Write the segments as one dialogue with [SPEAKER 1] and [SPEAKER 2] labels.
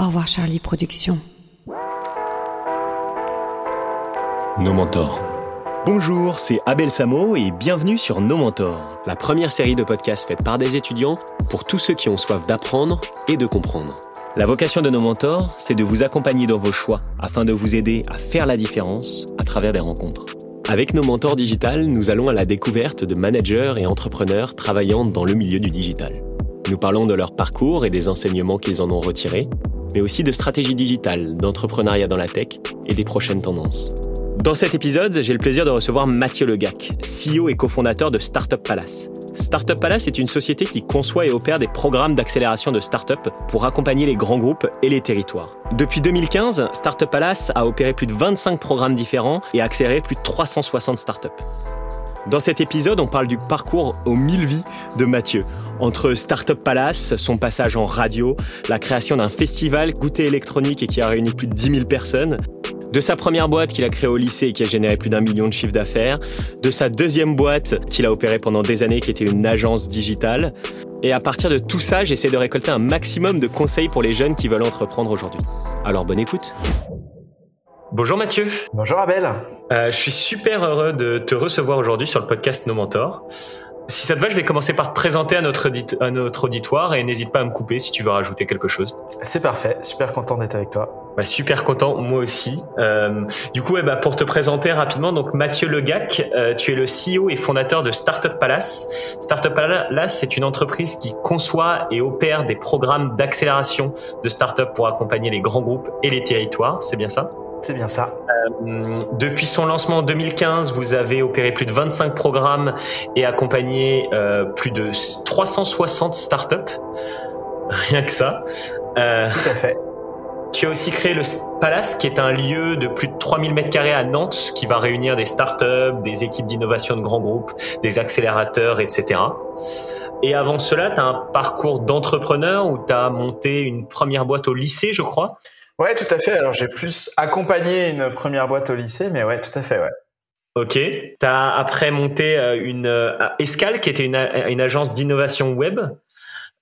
[SPEAKER 1] Au revoir Charlie Productions.
[SPEAKER 2] Nos mentors. Bonjour, c'est Abel Samo et bienvenue sur Nos mentors, la première série de podcasts faite par des étudiants pour tous ceux qui ont soif d'apprendre et de comprendre. La vocation de nos mentors, c'est de vous accompagner dans vos choix afin de vous aider à faire la différence à travers des rencontres. Avec nos mentors digital, nous allons à la découverte de managers et entrepreneurs travaillant dans le milieu du digital. Nous parlons de leur parcours et des enseignements qu'ils en ont retirés, mais aussi de stratégie digitale, d'entrepreneuriat dans la tech et des prochaines tendances. Dans cet épisode, j'ai le plaisir de recevoir Mathieu Legac, CEO et cofondateur de Startup Palace. Startup Palace est une société qui conçoit et opère des programmes d'accélération de start-up pour accompagner les grands groupes et les territoires. Depuis 2015, Startup Palace a opéré plus de 25 programmes différents et accéléré plus de 360 startups. Dans cet épisode, on parle du parcours aux mille vies de Mathieu. Entre Startup Palace, son passage en radio, la création d'un festival goûter électronique et qui a réuni plus de 10 000 personnes, de sa première boîte qu'il a créée au lycée et qui a généré plus d'un million de chiffres d'affaires, de sa deuxième boîte qu'il a opérée pendant des années qui était une agence digitale. Et à partir de tout ça, j'essaie de récolter un maximum de conseils pour les jeunes qui veulent entreprendre aujourd'hui. Alors bonne écoute. Bonjour Mathieu.
[SPEAKER 3] Bonjour Abel.
[SPEAKER 2] Euh, je suis super heureux de te recevoir aujourd'hui sur le podcast Nos Mentors. Si ça te va, je vais commencer par te présenter à notre, à notre auditoire et n'hésite pas à me couper si tu veux rajouter quelque chose.
[SPEAKER 3] C'est parfait, super content d'être avec toi.
[SPEAKER 2] Bah, super content, moi aussi. Euh, du coup, bah, pour te présenter rapidement, donc Mathieu Legac, euh, tu es le CEO et fondateur de Startup Palace. Startup Palace, c'est une entreprise qui conçoit et opère des programmes d'accélération de startups pour accompagner les grands groupes et les territoires. C'est bien ça?
[SPEAKER 3] C'est bien ça.
[SPEAKER 2] Euh, depuis son lancement en 2015, vous avez opéré plus de 25 programmes et accompagné euh, plus de 360 startups. Rien que ça.
[SPEAKER 3] Euh, Tout à fait.
[SPEAKER 2] Tu as aussi créé le Palace, qui est un lieu de plus de 3000 mètres carrés à Nantes, qui va réunir des startups, des équipes d'innovation de grands groupes, des accélérateurs, etc. Et avant cela, tu as un parcours d'entrepreneur où tu as monté une première boîte au lycée, je crois.
[SPEAKER 3] Ouais, tout à fait. Alors j'ai plus accompagné une première boîte au lycée, mais ouais, tout à fait, ouais.
[SPEAKER 2] Ok. Tu as après monté euh, une euh, Escale, qui était une, une agence d'innovation web.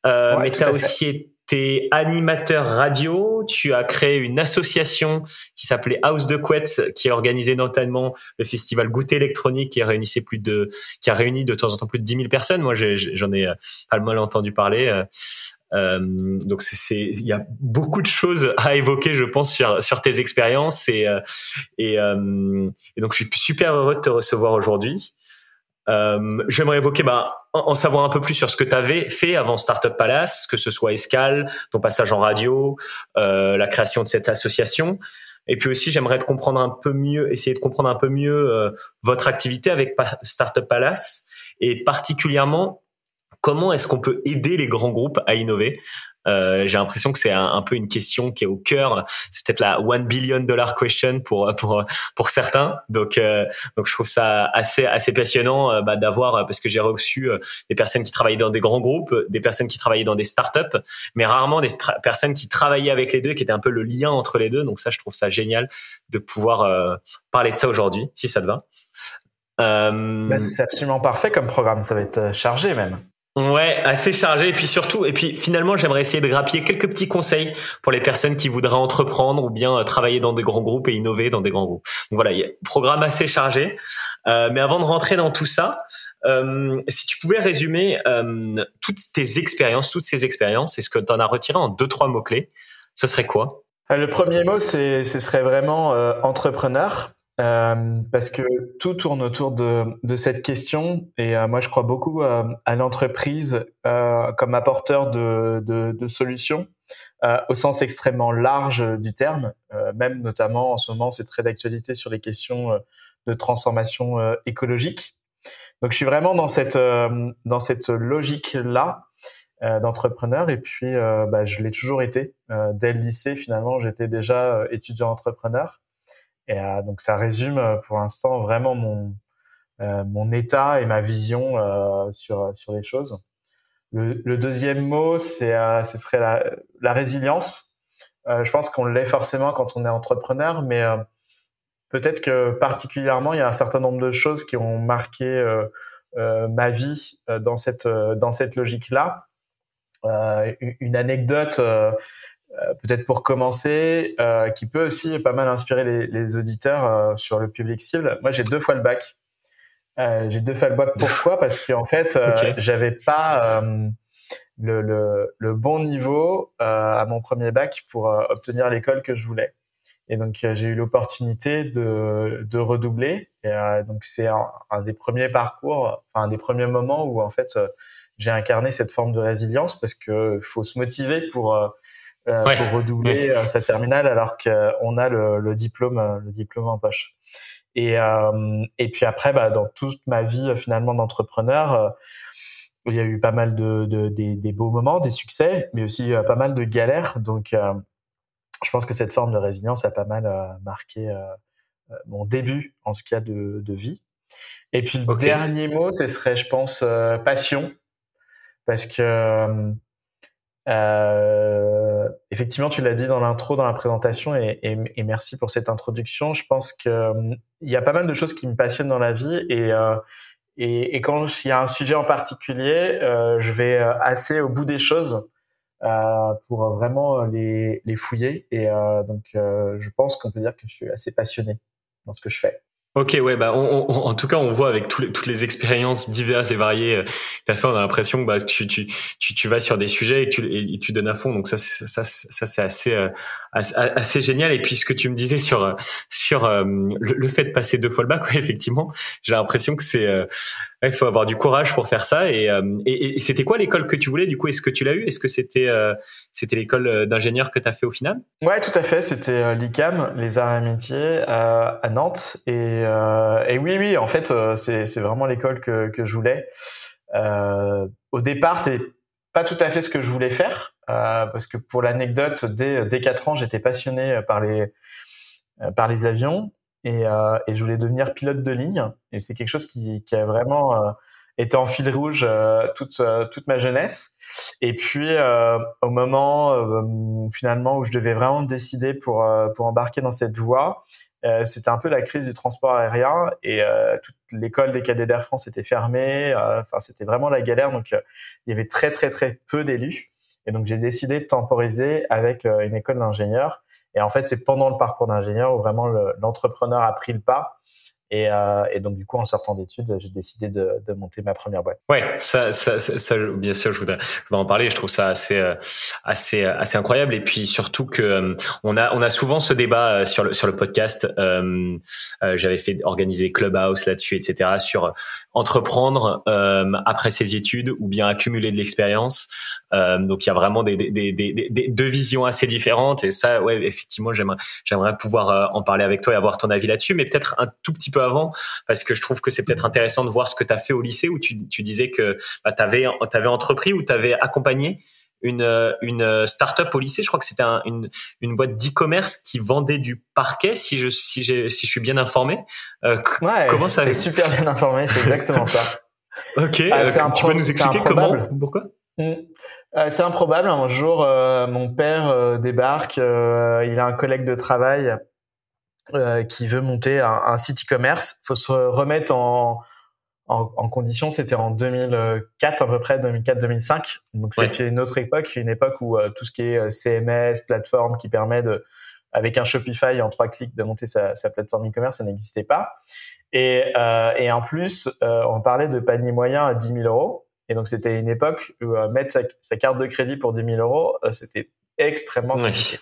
[SPEAKER 2] Euh, mais tu as aussi été animateur radio. Tu as créé une association qui s'appelait House de Quets, qui a organisé notamment le festival Goûter électronique, qui a réuni plus de, qui a réuni de temps en temps plus de 10 000 personnes. Moi, j'en ai, ai, pas mal entendu parler. Euh, donc c'est il y a beaucoup de choses à évoquer, je pense, sur sur tes expériences et euh, et, euh, et, donc je suis super heureux de te recevoir aujourd'hui. Euh, J'aimerais évoquer bah, en, savoir un peu plus sur ce que tu avais fait avant Startup Palace, que ce soit Escale, ton passage en radio, euh, la création de cette association. Et puis aussi, j'aimerais te comprendre un peu mieux, essayer de comprendre un peu mieux euh, votre activité avec Startup Palace et particulièrement comment est-ce qu'on peut aider les grands groupes à innover? Euh, j'ai l'impression que c'est un, peu une question qui est au cœur. C'est peut-être la one billion dollar question pour pour pour certains. Donc euh, donc je trouve ça assez assez passionnant euh, bah, d'avoir parce que j'ai reçu des personnes qui travaillaient dans des grands groupes, des personnes qui travaillaient dans des startups, mais rarement des personnes qui travaillaient avec les deux, qui étaient un peu le lien entre les deux. Donc ça, je trouve ça génial de pouvoir parler de ça aujourd'hui, si ça te va.
[SPEAKER 3] Bah, c'est absolument parfait comme programme. Ça va être chargé même.
[SPEAKER 2] Ouais, assez chargé et puis surtout et puis finalement j'aimerais essayer de grappiller quelques petits conseils pour les personnes qui voudraient entreprendre ou bien euh, travailler dans des grands groupes et innover dans des grands groupes. Donc voilà, il y a un programme assez chargé. Euh, mais avant de rentrer dans tout ça, euh, si tu pouvais résumer euh, toutes tes expériences, toutes ces expériences, est-ce que tu en as retiré en deux trois mots clés Ce serait quoi?
[SPEAKER 3] Euh, Le premier mot, c'est ce serait vraiment entrepreneur. Euh, parce que tout tourne autour de, de cette question et euh, moi je crois beaucoup euh, à l'entreprise euh, comme apporteur de, de, de solutions au sens extrêmement large du terme, même notamment en ce moment c'est très d'actualité sur les questions de transformation écologique. Donc je suis vraiment dans cette dans cette logique là d'entrepreneur et puis bah, je l'ai toujours été dès le lycée finalement j'étais déjà étudiant entrepreneur et euh, donc ça résume euh, pour l'instant vraiment mon euh, mon état et ma vision sur sur les choses. Le, le deuxième mot, c'est ce serait la, la résilience. je pense qu'on l'est forcément quand on est entrepreneur, mais peut-être que particulièrement il y a un certain nombre de choses qui ont marqué euh, ma vie dans cette dans cette logique là. Euh, une anecdote peut-être pour commencer, qui peut aussi pas mal inspirer les, les auditeurs sur le public cible. Moi, j'ai deux fois le bac. j'ai deux fois le bac. Pourquoi? Parce qu'en fait, j'avais pas le, le, le, bon niveau à mon premier bac pour obtenir l'école que je voulais. Et donc euh, j'ai eu l'opportunité de, de redoubler. Et euh, donc c'est un, un, des premiers parcours, enfin un des premiers moments où en fait euh, j'ai incarné cette forme de résilience parce que faut se motiver pour euh, pour redoubler sa terminale alors qu'on a le, le, diplôme le diplôme en poche. Et et puis après bah dans toute ma vie finalement d'entrepreneur il y a eu pas mal de, de des, des, beaux moments, des succès, mais aussi pas mal de galères. Donc je pense que cette forme de résilience a pas mal euh, marqué euh, euh, mon début, en tout cas, de, de vie. Et puis le dernier mot, ce serait, je pense, passion, parce que euh, effectivement, tu l'as dit dans l'intro, dans la présentation, et, et, et, merci pour cette introduction. Je pense que il y a pas mal de choses qui me passionnent dans la vie, et, euh, et, et, quand il y a un sujet en particulier, euh, je vais assez au bout des choses euh, pour vraiment les, les fouiller. Et euh, donc, euh, je pense qu'on peut dire que je suis assez passionné dans ce que je fais.
[SPEAKER 2] Ok, ouais, bah, on, en tout cas, on voit avec les, toutes les expériences diverses et variées que tu as fait, on a l'impression que bah, tu, tu, tu, vas sur des sujets et tu, et tu donnes à fond. Donc ça, ça, ça c'est assez, assez, génial. Et puis ce que tu me disais sur sur euh, le, fait de passer deux fois le bac, ouais, effectivement, j'ai l'impression que c'est euh, il faut avoir du courage pour faire ça. Et, euh, et, c'était quoi l'école que tu voulais du coup? Est-ce que tu l'as eu? Est-ce que c'était c'était l'école d'ingénieur que tu as fait au final?
[SPEAKER 3] Ouais, tout à fait. C'était l'ICAM, les arts et métiers à Nantes. Et, et oui, oui, en fait, c'est c'est vraiment l'école que je voulais. au départ, c'est pas tout à fait ce que je voulais faire. Euh, parce que pour l'anecdote, dès, dès 4 ans, j'étais passionné par les, euh, par les avions et, euh, et, je voulais devenir pilote de ligne. Et c'est quelque chose qui, qui a vraiment été en fil rouge toute, toute ma jeunesse. Et puis, au moment finalement où je devais vraiment décider pour, pour embarquer dans cette voie, c'était un peu la crise du transport aérien et toute l'école des cadets d'Air France était fermée. Enfin, c'était vraiment la galère. Donc, il y avait très très très peu d'élus. Et donc, j'ai décidé de temporiser avec euh, une école d'ingénieur. Et en fait, c'est pendant le parcours d'ingénieur où vraiment l'entrepreneur a pris le pas et, euh, et, donc du coup, en sortant d'études, j'ai décidé de, monter ma première boîte.
[SPEAKER 2] Ouais, ça, bien sûr, je voudrais, en parler. Je trouve ça assez, euh, assez, assez incroyable. Et puis surtout que euh, on a, on a souvent ce débat sur le sur le podcast. Euh, J'avais fait organiser Clubhouse là-dessus, etc. Sur entreprendre après ses études ou bien accumuler de l'expérience. donc il y a vraiment des, deux visions assez différentes. Et ça, ouais, effectivement, j'aimerais, j'aimerais pouvoir en parler avec toi et avoir ton avis là-dessus, mais peut-être un tout petit peu avant parce que je trouve que c'est peut-être intéressant de voir ce que tu as fait au lycée où tu, tu disais que bah, tu avais, avais entrepris ou tu avais accompagné une, une start-up au lycée. Je crois que c'était une, une boîte d'e-commerce qui vendait du parquet, si je, si si je suis bien informé.
[SPEAKER 3] Euh, ouais, comment ça super bien informé, c'est exactement ça.
[SPEAKER 2] ok, ah, euh, tu peux nous expliquer comment Pourquoi?
[SPEAKER 3] Mmh. euh, C'est improbable. Un jour, mon père débarque. il a un collègue de travail euh, qui veut monter un, un site e-commerce. Il faut se remettre en, en, en condition. C'était en 2004 à peu près, 2004-2005. Donc c'était une autre époque, une époque où euh, tout ce qui est euh, CMS, plateforme qui permet de, avec un Shopify en trois clics de monter sa, sa plateforme e-commerce, ça n'existait pas. Et, euh, et en plus, on parlait de panier moyen à 10 000 euros. Et donc c'était une époque où mettre sa, sa, carte de crédit pour 10 000 euros, c'était extrêmement compliqué.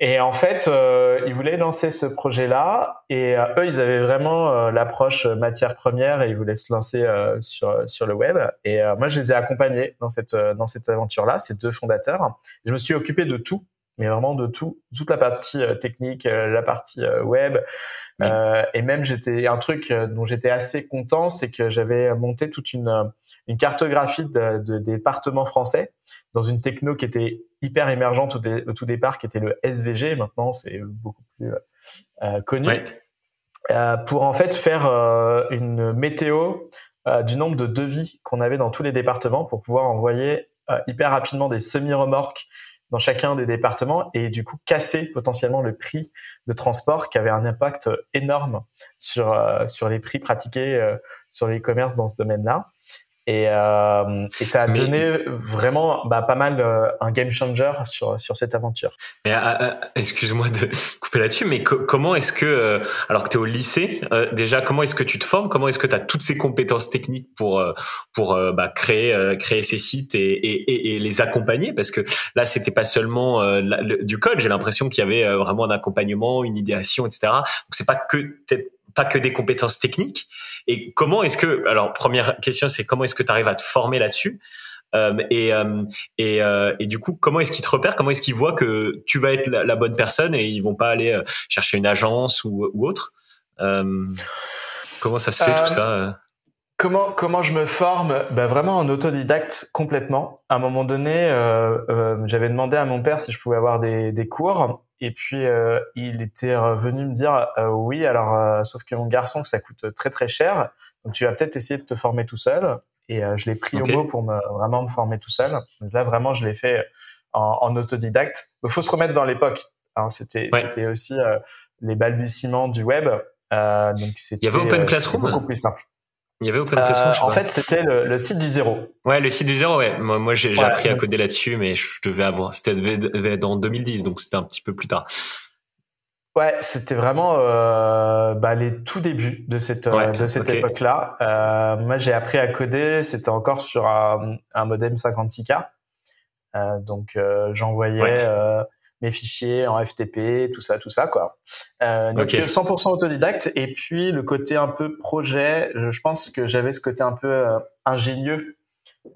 [SPEAKER 3] Et en fait, euh, ils voulaient lancer ce projet-là et euh, eux, ils avaient vraiment euh, l'approche matière première et ils voulaient se lancer euh, sur sur le web. Et moi, je les ai accompagnés dans cette dans cette aventure-là, ces deux fondateurs. Je me suis occupé de tout, mais vraiment de tout, toute la partie technique, la partie web. et même j'étais un truc dont j'étais assez content, c'est que j'avais monté toute une une cartographie de, de départements français dans une techno qui était hyper émergente au, tout départ, qui était le SVG. Maintenant, c'est beaucoup plus euh, connu. Euh, pour en fait faire euh, une météo euh, du nombre de devis qu'on avait dans tous les départements pour pouvoir envoyer euh, hyper rapidement des semi-remorques dans chacun des départements et du coup casser potentiellement le prix de transport qui avait un impact énorme sur sur les prix pratiqués sur les commerces dans ce domaine-là. Et, euh, et ça a donné vraiment bah, pas mal euh, un game changer sur, sur cette aventure.
[SPEAKER 2] Mais euh, euh, excuse-moi de couper là-dessus, mais comment est-ce que, alors que tu es au lycée, déjà, comment est-ce que tu te formes? Comment est-ce que tu as toutes ces compétences techniques pour, pour bah, créer, créer ces sites et, et, et, les accompagner? Parce que là, c'était pas seulement du code, j'ai l'impression qu'il y avait vraiment un accompagnement, une idéation, etc. Donc, c'est pas que pas que des compétences techniques. Et comment est-ce que, alors première question, c'est comment est-ce que tu arrives à te former là-dessus? Euh, et, euh, et, euh, et, du coup, comment est-ce qu'ils te repèrent? Comment est-ce qu'ils voient que tu vas être la, bonne personne et ils vont pas aller chercher une agence ou, ou autre? Comment ça se fait tout ça?
[SPEAKER 3] Comment, comment je me forme? Ben Vraiment en autodidacte complètement. À un moment donné, j'avais demandé à mon père si je pouvais avoir des, des cours et puis, euh, il était venu me dire, euh, oui, alors, euh, sauf que mon garçon, ça coûte très très cher, donc tu vas peut-être essayer de te former tout seul. Et je l'ai pris au mot pour me, vraiment me former tout seul. Donc là, vraiment, je l'ai fait en, en, autodidacte. Il faut se remettre dans l'époque. Hein, c'était c'était aussi les balbutiements du web. donc
[SPEAKER 2] il y avait Open Classroom
[SPEAKER 3] beaucoup plus simple.
[SPEAKER 2] Il y avait Classroom.
[SPEAKER 3] Euh, en fait, c'était le, le, site du zéro.
[SPEAKER 2] Ouais, le site du zéro. Ouais. Moi, moi j'ai appris à coder là-dessus, mais je devais avoir. C'était dans 2010, donc c'était un petit peu plus tard.
[SPEAKER 3] Ouais, c'était vraiment euh, bah, les tout débuts de cette euh, de cette époque-là. Euh, moi, j'ai appris à coder. C'était encore sur un, un modem 56K. Euh, donc, j'envoyais mes fichiers en FTP, tout ça, tout ça, quoi. Euh, donc 100% autodidacte. Et puis le côté un peu projet, je pense que j'avais ce côté un peu euh, ingénieux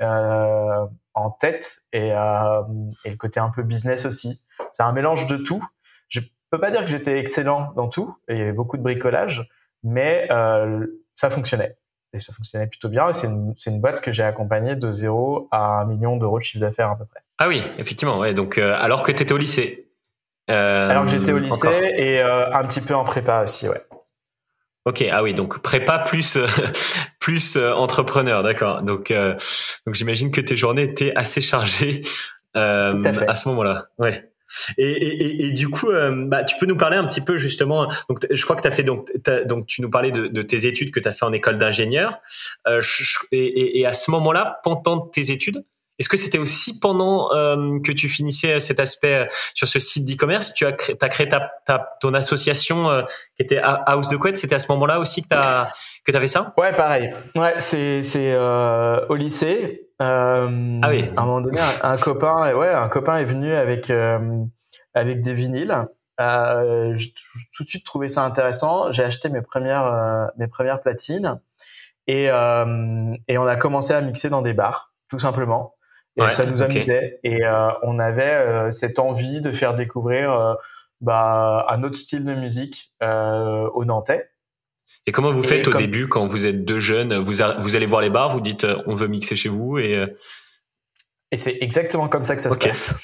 [SPEAKER 3] euh, en tête et, euh, et, le côté un peu business aussi. C'est un mélange de tout. Je peux pas dire que j'étais excellent dans tout. Il y avait beaucoup de bricolage, mais euh, ça fonctionnait. Et ça fonctionnait plutôt bien. Et c'est une, une boîte que j'ai accompagnée de zéro à un million d'euros de chiffre d'affaires à peu près.
[SPEAKER 2] Ah oui, effectivement. Ouais. Donc, euh, alors que tu étais au lycée.
[SPEAKER 3] Euh, alors que j'étais au lycée et euh, un petit peu en prépa aussi, ouais.
[SPEAKER 2] Ok, ah oui, donc prépa plus plus entrepreneur, d'accord. Donc donc j'imagine que tes journées étaient assez chargées à, à, ce moment-là. Ouais. Et, et, et, du coup, bah, tu peux nous parler un petit peu justement. Donc, je crois que tu as fait donc, donc tu nous parlais de, de tes études que tu as fait en école d'ingénieur. et, et, à ce moment-là, pendant tes études, est-ce que c'était aussi pendant euh, que tu finissais cet aspect euh, sur ce site d'e-commerce? Tu as créé, as créé ta, ta, ton association euh, qui était House de Couette. C'était à ce moment-là aussi que tu as que fait ça?
[SPEAKER 3] Ouais, pareil. Ouais, c'est c'est au lycée. Ah oui. À un moment donné, un, copain, ouais, un copain est venu avec avec des vinyles. j'ai tout de suite trouvé ça intéressant. J'ai acheté mes premières mes premières platines et et on a commencé à mixer dans des bars, tout simplement. Et ça nous amusait. Et euh, on avait euh, cette envie de faire découvrir euh, bah, un autre style de musique aux Nantais.
[SPEAKER 2] Et comment vous faites au début quand vous êtes deux jeunes vous, vous allez voir les bars, vous dites on veut mixer chez vous et.
[SPEAKER 3] Et c'est exactement comme ça que ça se passe.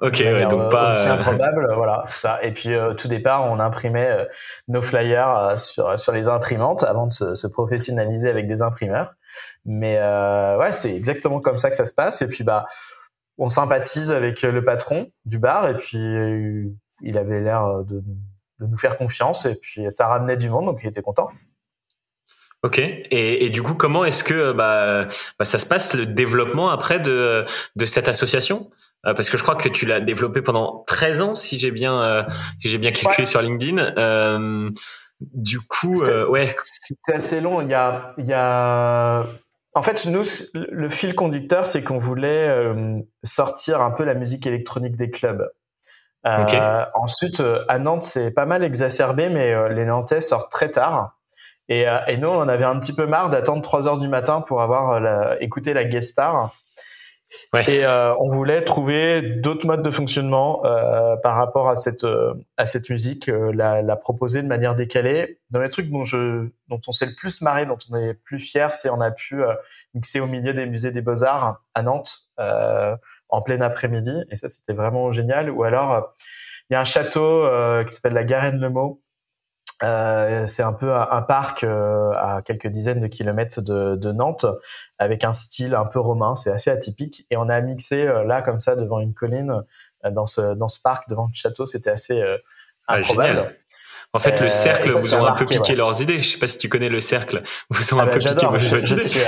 [SPEAKER 2] Ok, ouais, donc pas.
[SPEAKER 3] C'est improbable, voilà, ça. Et puis tout départ, on imprimait nos flyers sur sur les imprimantes avant de se, se professionnaliser avec des imprimeurs. Mais euh, ouais, c'est exactement comme ça que ça se passe. Et puis bah, on sympathise avec le patron du bar et puis il avait l'air de, de, nous faire confiance et puis ça ramenait du monde donc il était content.
[SPEAKER 2] Ok. Et, et du coup, comment est-ce que bah, bah, ça se passe le développement après de, de cette association? euh, Parce que je crois que tu l'as développé pendant 13 ans, si j'ai bien euh, si j'ai bien calculé sur LinkedIn. Euh, du coup, euh, ouais.
[SPEAKER 3] C'était assez long. Il y a, il y a en fait, nous, le fil conducteur, c'est qu'on voulait euh, sortir un peu la musique électronique des clubs. Euh, ensuite, euh, à Nantes, c'est pas mal exacerbé, mais les Nantais sortent très tard. Et, et, nous, on avait un petit peu marre d'attendre 3 heures du matin pour avoir la, écouté la guest star. Et euh, on voulait trouver d'autres modes de fonctionnement euh, par rapport à cette euh, à cette musique, euh, la, la, proposer de manière décalée. Dans les trucs dont je dont on s'est le plus marré, dont on est le plus fier, c'est on a pu mixer au milieu des musées des beaux arts à Nantes en plein après-midi, et ça c'était vraiment génial. Ou alors il y a un château qui s'appelle la Garenne-le-Maux euh, c'est un peu un, parc euh, à quelques dizaines de kilomètres de, de, Nantes, avec un style un peu romain. C'est assez atypique. Et on a mixé euh, là comme ça devant une colline, dans ce dans ce parc devant le château. C'était assez ah, improbable.
[SPEAKER 2] En fait, le euh, cercle vous ont un peu piqué leurs idées. Je sais pas si tu connais le cercle. Vous ont ah un bah, peu piqué
[SPEAKER 3] votre je, je Suis,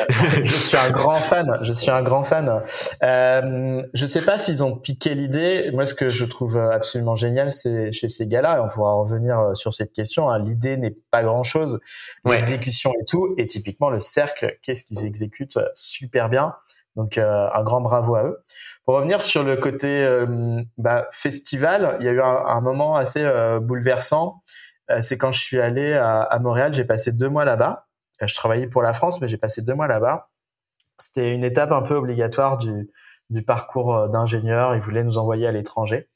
[SPEAKER 3] je suis un grand fan. Je suis un grand fan. Euh, je sais pas s'ils ont piqué l'idée. Moi, ce que je trouve absolument génial, c'est chez ces gars-là, et on pourra revenir euh, sur cette question. Hein, l'idée n'est pas grand-chose, l'exécution et tout. Et typiquement, le cercle, qu'est-ce qu'ils exécutent super bien. Donc, euh, un grand bravo à eux. Pour revenir sur le côté euh, bah, festival, il y a eu un, un moment assez bouleversant euh, c'est quand je suis allé à, Montréal, j'ai passé deux mois là-bas. Euh, je travaillais pour la France, mais j'ai passé deux mois là-bas. C'était une étape un peu obligatoire du, parcours euh, d'ingénieur. Ils voulaient nous envoyer à l'étranger.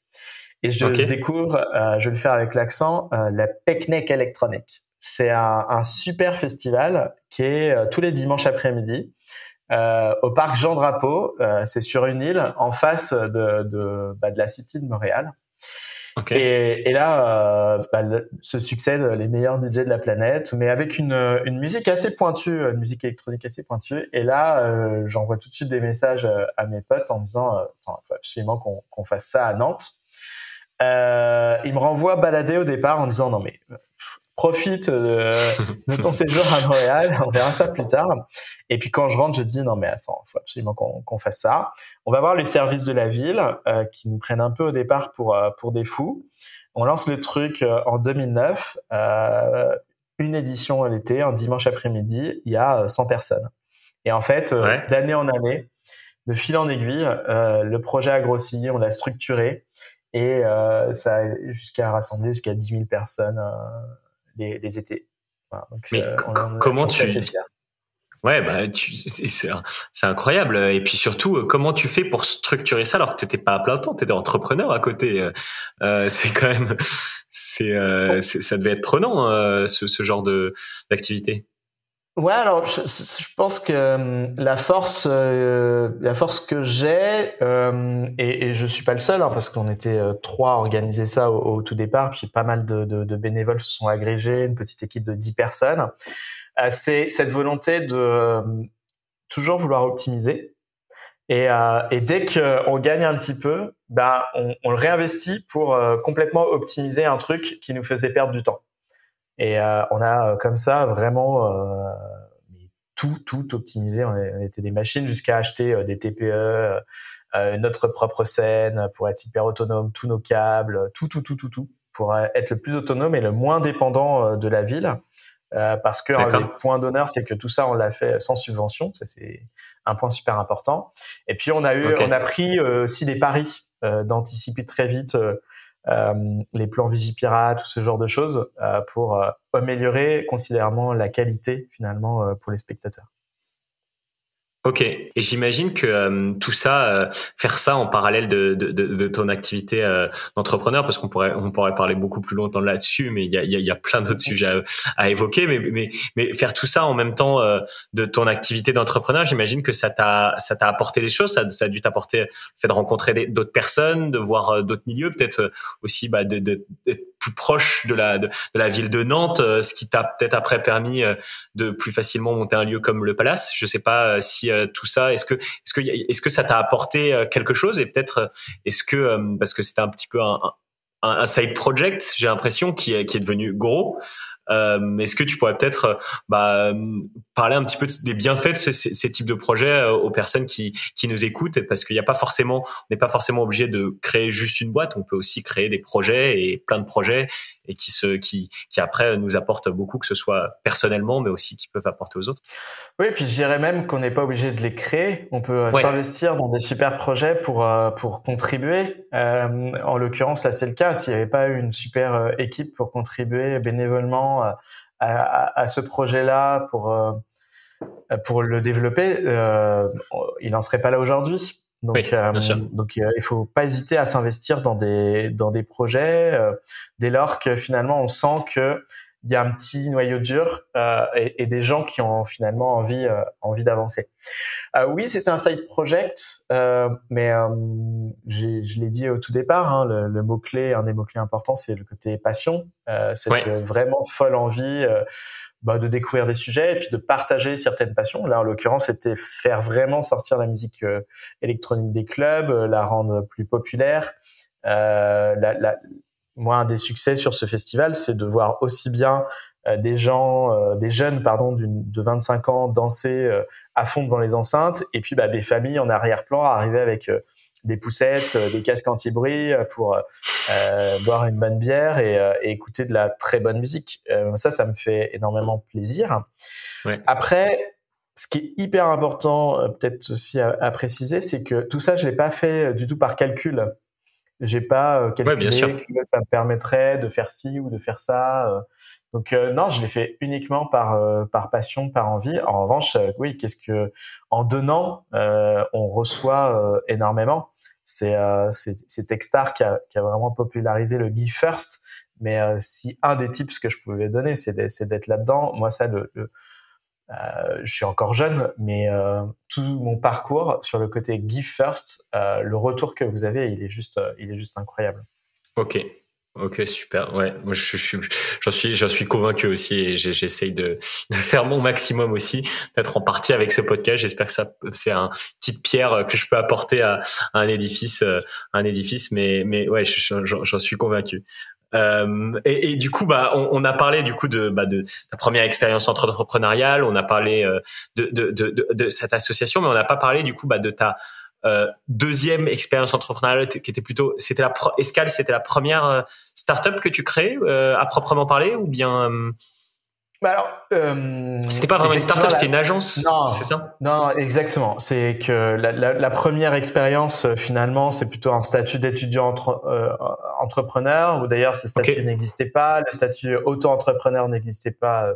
[SPEAKER 3] Et je découvre, je vais le faire avec l'accent, la Picnic électronique. C'est un, super festival qui est tous les dimanches après-midi au parc Jean Drapeau. c'est sur une île en face de, bah, de la City de Montréal. Et, et, là, euh, bah, se succèdent les meilleurs DJ de la planète, mais avec une, une musique assez pointue, une musique électronique assez pointue. Et là, euh, j'envoie tout de suite des messages euh, à mes potes en disant, euh, il faut absolument qu'on qu'on fasse ça à Nantes. Euh, ils me renvoient balader au départ en disant, non mais profite de, de, ton séjour à Montréal, on verra ça plus tard. Et puis quand je rentre, je dis non mais attends, faut absolument qu'on fasse ça. On va voir les services de la ville euh, qui nous prennent un peu au départ pour euh, pour des fous. On lance le truc euh, en 2009, euh, une édition à l'été, un dimanche après-midi, il y a 100 personnes. Et en fait, d'année en année, de fil en aiguille, le projet a grossi, on l'a structuré et ça a jusqu'à rassembler jusqu'à 10 000 personnes les, étés.
[SPEAKER 2] Mais euh, comment tu Ouais, bah, c'est incroyable. Et puis surtout, euh, comment tu fais pour structurer ça alors que tu n'étais pas à plein temps, tu étais entrepreneur à côté. Euh, c'est quand même, c'est, ça devait être prenant ce, ce genre de d'activité.
[SPEAKER 3] Ouais, alors je, je, pense que euh, la force, euh, la force que j'ai, euh, et, et je suis pas le seul, hein, parce qu'on était euh, trois à organiser ça au, tout départ, puis pas mal de, de, de, bénévoles se sont agrégés, une petite équipe de dix personnes. c'est cette volonté de toujours vouloir optimiser, et, et dès qu'on gagne un petit peu, ben on, on le réinvestit pour complètement optimiser un truc qui nous faisait perdre du temps. Et euh, on a euh, comme ça vraiment euh, tout, tout optimisé. On, était des machines jusqu'à acheter des TPE, notre propre scène pour être hyper autonome, tous nos câbles, tout, tout, tout, tout, tout, pour être le plus autonome et le moins dépendant de la ville. Euh, parce que un des points d'honneur, c'est que tout ça, on l'a fait sans subvention. Ça, c'est un point super important. Et puis, on a eu, on a pris aussi des paris euh, d'anticiper très vite euh, les plans Vigipirate, tout ce genre de choses, euh, pour euh, améliorer considérablement la qualité finalement pour les spectateurs.
[SPEAKER 2] Ok, et j'imagine que euh, tout ça, euh, faire ça en parallèle de, de, de, de ton activité euh, d'entrepreneur, parce qu'on pourrait on pourrait parler beaucoup plus longtemps là-dessus, mais il y a, y, a, y a, plein d'autres sujets à, à, évoquer, mais, mais mais faire tout ça en même temps de ton activité d'entrepreneur, j'imagine que ça t'a ça t'a apporté des choses, ça, ça a dû t'apporter le fait de rencontrer d'autres personnes, de voir d'autres milieux, peut-être aussi bah, de d'être plus proche de la ville de Nantes, ce qui t'a peut-être après permis de plus facilement monter un lieu comme le Palace. Je sais pas si euh, tout ça Est-ce que est-ce que est-ce que ça t'a apporté euh, quelque chose? Et peut-être euh, est-ce que parce que c'était un petit peu un, side project, j'ai l'impression qui est devenu gros. Euh, Est-ce que tu pourrais peut-être euh, bah, parler un petit peu des bienfaits de ce, ces, types de projets euh, aux personnes qui, qui nous écoutent? Parce qu'il n'y a pas forcément, on n'est pas forcément obligé de créer juste une boîte. On peut aussi créer des projets et plein de projets et qui se, qui, qui après nous apportent beaucoup, que ce soit personnellement, mais aussi qui peuvent apporter aux autres.
[SPEAKER 3] Oui, puis je dirais même qu'on n'est pas obligé de les créer. On peut euh, s'investir dans des super projets pour pour contribuer. Euh, en l'occurrence, là c'est le cas. S'il n'y avait pas une super équipe pour contribuer bénévolement à, ce projet-là pour euh, pour le développer, euh, il n'en serait pas là aujourd'hui. Donc, euh, donc il faut pas hésiter à s'investir dans des dans des projets dès lors que finalement on sent que il y a un petit noyau dur euh, et, et, des gens qui ont finalement envie euh, envie d'avancer. Euh, oui, c'est un side project, euh, mais euh, je l'ai dit au tout départ, hein, le, le mot clé, un des mots clés importants, c'est le côté passion, cette vraiment folle envie. Bah, de découvrir des sujets et puis de partager certaines passions. Là, en l'occurrence, c'était faire vraiment sortir la musique électronique des clubs, la rendre plus populaire, la, la, moi, un des succès sur ce festival, c'est de voir aussi bien des gens, des jeunes, pardon, de 25 ans danser à fond devant les enceintes, et puis bah, des familles en arrière-plan arriver avec des poussettes, des casques anti-bruit pour boire une bonne bière et, et, écouter de la très bonne musique. ça, ça me fait énormément plaisir. Ouais. Après, ce qui est hyper important, euh, peut-être aussi à, préciser, c'est que tout ça, je l'ai pas fait euh, du tout par calcul. J'ai pas euh, calculé que ça me permettrait de faire ci ou de faire ça. Donc non, je l'ai fait uniquement par par passion, par envie. En revanche, oui, qu'est-ce que en donnant, on reçoit énormément. C'est c'est Techstar qui a, qui a vraiment popularisé le give first. Mais si un des tips que je pouvais donner, c'est d'être là-dedans, moi ça le euh, je suis encore jeune, mais euh, tout mon parcours sur le côté give first, euh, le retour que vous avez, il est juste, il est juste incroyable.
[SPEAKER 2] Ok, ok, super. Ouais, moi je, je, j'en suis, j'en convaincu aussi, et j'essaye de, de, faire mon maximum aussi, d'être en partie avec ce podcast. J'espère que ça, c'est un petite pierre que je peux apporter à, un édifice, un édifice, mais, mais ouais, j'en suis convaincu. Euh, et, du coup, bah, on, on, a parlé du coup de, bah, de ta première expérience entrepreneuriale, on a parlé euh, de, de, de, de, cette association, mais on n'a pas parlé du coup bah, de ta euh, deuxième expérience entrepreneuriale qui était plutôt, c'était la Escale, c'était la première euh, startup que tu crées euh, à proprement parler ou bien
[SPEAKER 3] bah alors, euh,
[SPEAKER 2] c'était pas vraiment une startup, c'était une agence,
[SPEAKER 3] non,
[SPEAKER 2] c'est ça?
[SPEAKER 3] Non, exactement. C'est que la, la, la première expérience, euh, finalement, c'est plutôt un statut d'étudiant entre, euh, entrepreneur, ou d'ailleurs ce statut n'existait pas, le statut auto-entrepreneur n'existait pas euh,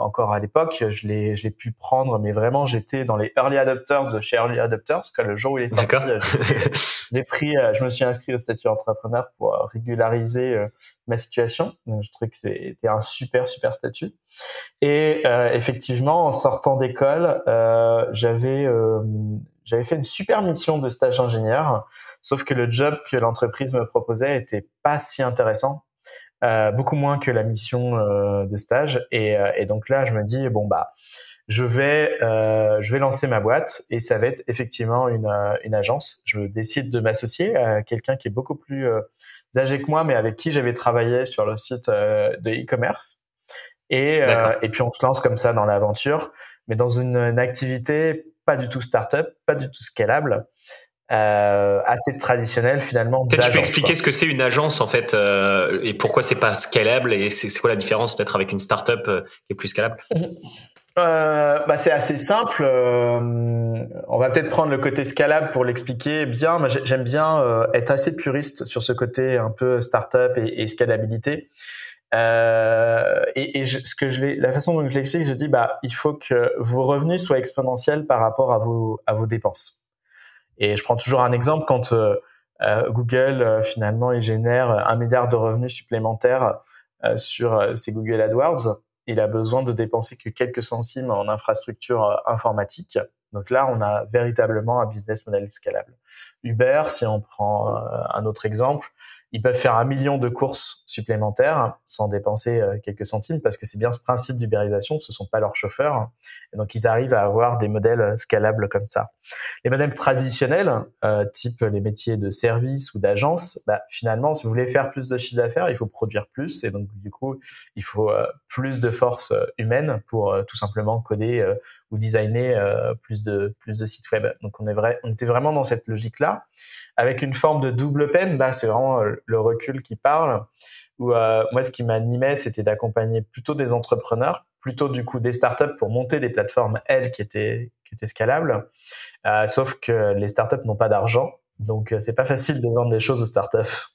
[SPEAKER 3] encore à l'époque. Je l'ai, je l'ai pu prendre, mais vraiment, j'étais dans les early adopters chez early adopters. Que le jour où il est sorti, euh, j'ai pris, euh, je me suis inscrit au statut entrepreneur pour régulariser ma situation. Donc, je trouvais que c'était un super, super statut. Et effectivement, en sortant d'école, j'avais j'avais fait une super mission de stage ingénieur, sauf que le job que l'entreprise me proposait était pas si intéressant euh, beaucoup moins que la mission euh, de stage. Et, euh, et, donc là, je me dis bon bah, je vais je vais lancer ma boîte et ça va être effectivement une, une agence. Je décide de m'associer à quelqu'un qui est beaucoup plus âgé que moi, mais avec qui j'avais travaillé sur le site de e-commerce. Et, et puis on se lance comme ça dans l'aventure, mais dans une, une, activité pas du tout startup, pas du tout scalable euh, assez traditionnel finalement.
[SPEAKER 2] Tu peux expliquer ce que c'est une agence en fait euh, et pourquoi c'est pas scalable et c'est quoi la différence peut-être avec une startup euh, qui est plus scalable?
[SPEAKER 3] Euh, bah c'est assez simple. Euh, on va peut-être prendre le côté scalable pour l'expliquer bien. J'aime bien euh, être assez puriste sur ce côté un peu startup et, et scalabilité. et, et je, ce que je la façon dont je l'explique, je dis bah il faut que vos revenus soient exponentiels par rapport à vos à vos dépenses. Et je prends toujours un exemple quand euh, euh, Google euh, finalement il génère un milliard de revenus supplémentaires sur ses Google AdWords. Il a besoin de dépenser que quelques centimes en infrastructure informatique. Donc là, on a véritablement un business model scalable. Uber, si on prend un autre exemple, ils peuvent faire un million de courses supplémentaires sans dépenser euh, quelques centimes parce que c'est bien ce principe d'ubérisation, ce sont pas leurs chauffeurs. Et donc ils arrivent à avoir des modèles euh, scalables comme ça. Les modèles traditionnels, euh, type les métiers de service ou d'agence, bah, finalement, si vous voulez faire plus de chiffre d'affaires, il faut produire plus et donc du coup, il faut plus de force humaine pour tout simplement coder designer plus de plus de sites web. Donc on est vrai, on était vraiment dans cette logique là avec une forme de double peine. Là, c'est vraiment euh, le recul qui parle. Où euh, moi, ce qui m'animait, c'était d'accompagner plutôt des entrepreneurs, plutôt du coup des startups pour monter des plateformes elles qui étaient qui étaient scalables. Euh, sauf que les startups n'ont pas d'argent, donc c'est pas facile de vendre des choses aux startups.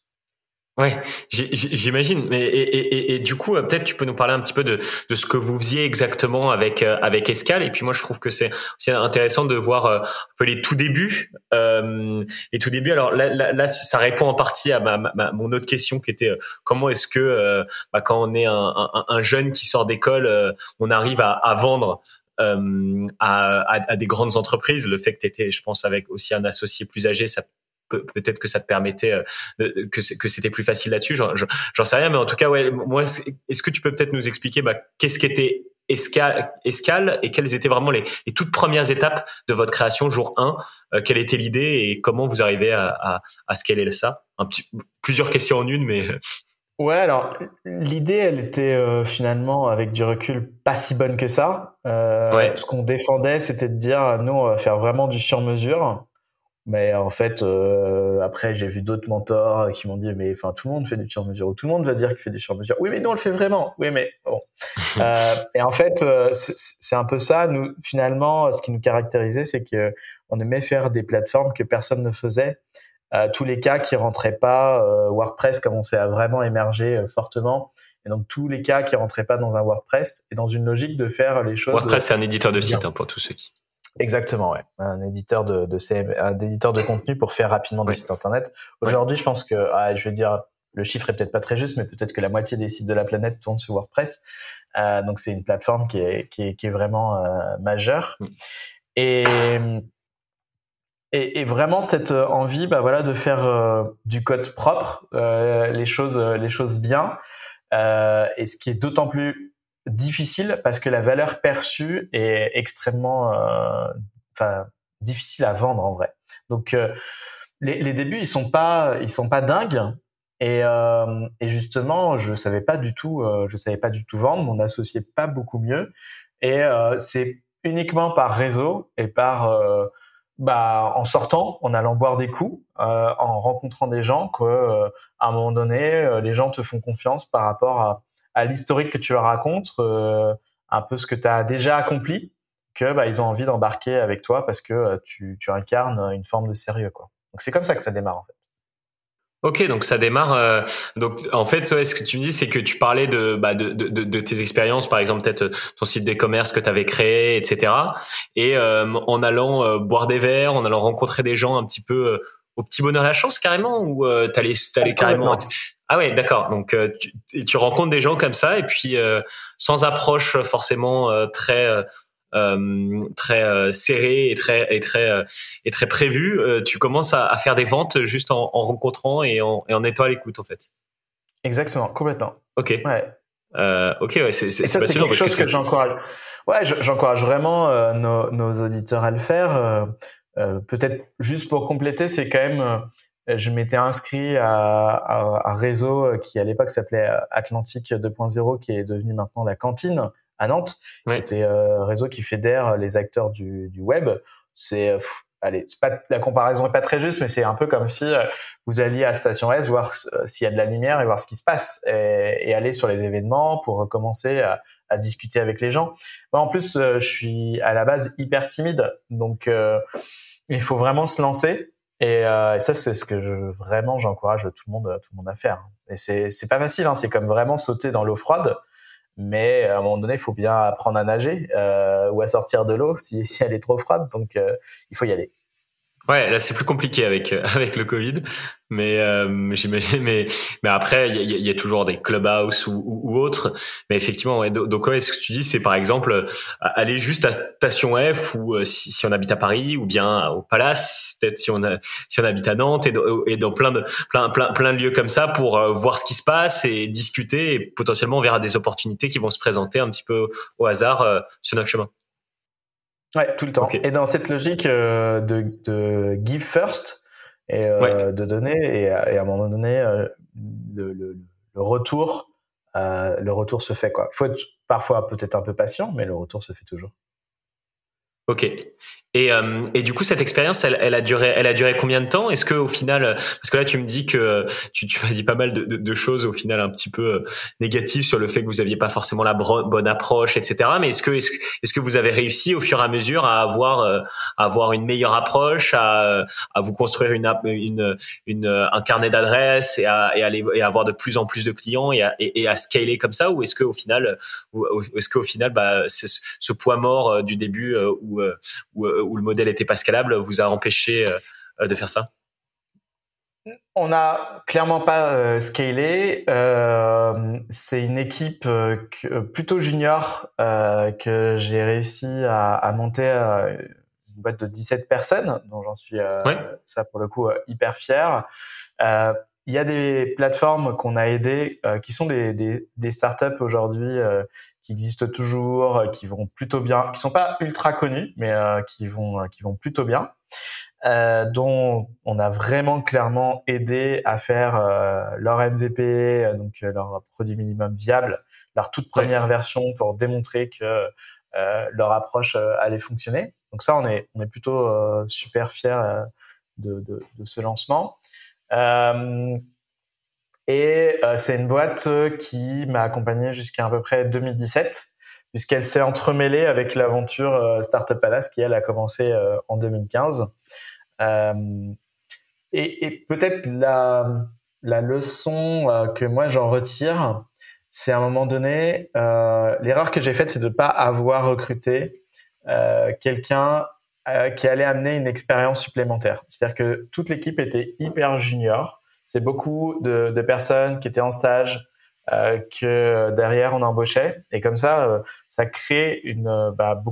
[SPEAKER 2] Ouais, j'imagine. Mais et, du coup, euh, peut-être tu peux nous parler un petit peu de, ce que vous faisiez exactement avec euh, avec Escal. Et puis moi, je trouve que c'est c'est intéressant de voir euh, un peu les tout débuts. Euh, tout débuts. Alors là, ça répond en partie à ma, mon autre question qui était comment est-ce que bah, quand on est un, un, un jeune qui sort d'école, on arrive à, vendre à, des grandes entreprises. Le fait que tu étais, je pense, avec aussi un associé plus âgé, ça peut-être que ça te permettait euh, que que c'était plus facile là-dessus. J'en sais rien, mais en tout cas, ouais, moi, est-ce que tu peux peut-être nous expliquer bah, qu'est-ce qu'était Escale, Escale et quelles étaient vraiment les, les, toutes premières étapes de votre création jour 1 euh, Quelle était l'idée et comment vous arrivez à, à, à scaler ça? Un petit, Plusieurs questions en une, mais
[SPEAKER 3] Ouais, alors l'idée, elle était finalement, avec du recul, pas si bonne que ça. Ce qu'on défendait, c'était de dire, nous, on va faire vraiment du sur-mesure. Mais en fait, euh, après, j'ai vu d'autres mentors qui m'ont dit, mais enfin, tout le monde fait du sur-mesure, ou tout le monde va dire qu'il fait du sur-mesure. Oui, mais nous, on le fait vraiment. Oui, mais bon. euh, et en fait, euh, c'est un peu ça. Nous, finalement, ce qui nous caractérisait, c'est que on aimait faire des plateformes que personne ne faisait. Euh, tous les cas qui rentraient pas, WordPress commençait à vraiment émerger fortement. Et donc, tous les cas qui rentraient pas dans un WordPress, et dans une logique de faire les choses.
[SPEAKER 2] WordPress, c'est un éditeur de site, hein, pour tous ceux qui.
[SPEAKER 3] Exactement, ouais. Un éditeur de, de CM, un éditeur de contenu pour faire rapidement des sites internet. Aujourd'hui, je pense que, ah, je vais dire, le chiffre est peut-être pas très juste, mais peut-être que la moitié des sites de la planète tournent sur WordPress. Euh, donc c'est une plateforme qui est, qui est, qui est vraiment euh, majeure. Mm. Et, et, et, vraiment cette envie, bah voilà, de faire euh, du code propre, euh, les choses, les choses bien. Euh, et ce qui est d'autant plus difficile parce que la valeur perçue est extrêmement euh, enfin difficile à vendre en vrai. Donc euh, les, les, débuts ils sont pas ils sont pas dingues et, euh, et justement je savais pas du tout euh, je savais pas du tout vendre mon associé pas beaucoup mieux et euh, c'est uniquement par réseau et par bah, en sortant, en allant boire des coups, en rencontrant des gens, que à un moment donné, les gens te font confiance par rapport à, à l'historique que tu leur racontes, euh, un peu ce que tu as déjà accompli, que bah, ils ont envie d'embarquer avec toi parce que euh, tu, tu, incarnes une forme de sérieux. Quoi. Donc c'est comme ça que ça démarre en fait.
[SPEAKER 2] Ok, donc ça démarre. Euh, donc en fait, ce que tu me dis, c'est que tu parlais de, bah, de, de, de, tes expériences, par exemple peut-être ton site d'e-commerce que tu avais créé, etc. Et en allant boire des verres, en allant rencontrer des gens un petit peu au petit bonheur la chance carrément, ou t'allais t'allais carrément ah ouais, d'accord. Donc euh, tu, tu, rencontres des gens comme ça et puis euh, sans approche forcément euh, très très serrée et très et très et très prévue, tu commences à, à, faire des ventes juste en, en rencontrant et en, et en étant à l'écoute en fait.
[SPEAKER 3] Exactement, complètement.
[SPEAKER 2] Ok.
[SPEAKER 3] Ouais.
[SPEAKER 2] ok, ouais, c'est c'est
[SPEAKER 3] ça c'est quelque chose que, j'encourage. Ouais, j'encourage vraiment nos, nos, auditeurs à le faire. Peut-être juste pour compléter, c'est quand même euh, je m'étais inscrit à, un réseau euh, qui à l'époque s'appelait euh, Atlantique 2.0, qui est devenu maintenant la cantine à Nantes. C'était un réseau qui fédère les acteurs du, web. C'est allez, pas, la comparaison est pas très juste, mais c'est un peu comme si vous alliez à Station S voir s'il y a de la lumière et voir ce qui se passe et, aller sur les événements pour commencer à, discuter avec les gens. Moi, en plus, je suis à la base hyper timide, donc il faut vraiment se lancer. Et, euh, ça, c'est ce que je, vraiment j'encourage tout le monde, tout le monde à faire. Et c'est c'est pas facile, hein, c'est comme vraiment sauter dans l'eau froide. Mais à un moment donné, il faut bien apprendre à nager euh, ou à sortir de l'eau si, si elle est trop froide. Donc, euh, il faut y aller.
[SPEAKER 2] Ouais, là c'est plus compliqué avec avec le Covid, mais euh, j'imagine. Mais mais après, il y a, y a, toujours des clubhouse ou, ou, autres. Mais effectivement, ouais, donc ouais, ce que tu dis, c'est par exemple aller juste à Station F ou euh, si, si, on habite à Paris ou bien au Palace, peut-être si on a si on habite à Nantes et, et dans plein de plein plein plein de lieux comme ça pour euh, voir ce qui se passe et discuter et potentiellement on verra des opportunités qui vont se présenter un petit peu au hasard euh, sur notre chemin.
[SPEAKER 3] Ouais, tout le temps. Et dans cette logique euh, de, de, give first et euh, de donner et, et, à un moment donné euh, le, le, le, retour, le retour se fait quoi. Il faut être parfois peut-être un peu patient, mais le retour se fait toujours.
[SPEAKER 2] Ok. Et, euh, et du coup, cette expérience, elle, elle, a duré, elle a duré combien de temps? Est-ce que au final, parce que là, tu me dis que tu, tu m'as dit pas mal de, de, de, choses au final un petit peu euh, négatives sur le fait que vous aviez pas forcément la bonne approche, etc. Mais est-ce que est-ce, est-ce que vous avez réussi au fur et à mesure à avoir euh, à avoir une meilleure approche, à, à vous construire une, une, une un carnet d'adresses et à et, aller, et avoir de plus en plus de clients et à, et, à scaler comme ça? Ou est-ce que au final, ou est-ce qu'au final, bah, c'est ce poids mort du début où, où où le modèle était pas scalable vous a empêché euh, de faire ça?
[SPEAKER 3] On n'a clairement pas euh, scalé. Euh, c'est une équipe plutôt junior que j'ai réussi à, monter une boîte de 17 personnes, dont j'en suis, ça pour le coup, hyper fier. Il y a des plateformes qu'on a aidées qui sont des, des, des startups aujourd'hui qui existent toujours, qui vont plutôt bien, qui sont pas ultra connues, mais qui vont qui vont plutôt bien. Euh, dont on a vraiment clairement aidé à faire euh, leur MVP, euh, donc leur produit minimum viable, leur toute première version pour démontrer que leur approche allait fonctionner. Donc ça, on est, on est plutôt super de, de, de, ce lancement. Et c'est une boîte qui m'a accompagné jusqu'à à peu près 2017 puisqu'elle s'est entremêlée avec l'aventure Startup Palace qui elle a commencé en 2015. Euh, et, peut-être la, leçon euh, que moi j'en retire, c'est à un moment donné, euh, l'erreur que j'ai faite, c'est de ne pas avoir recruté euh, quelqu'un euh, qui allait amener une expérience supplémentaire. C'est-à-dire que toute l'équipe était hyper junior. C'est beaucoup de, de, personnes qui étaient en stage, euh, que derrière on embauchait. Et comme ça, ça crée une, bah,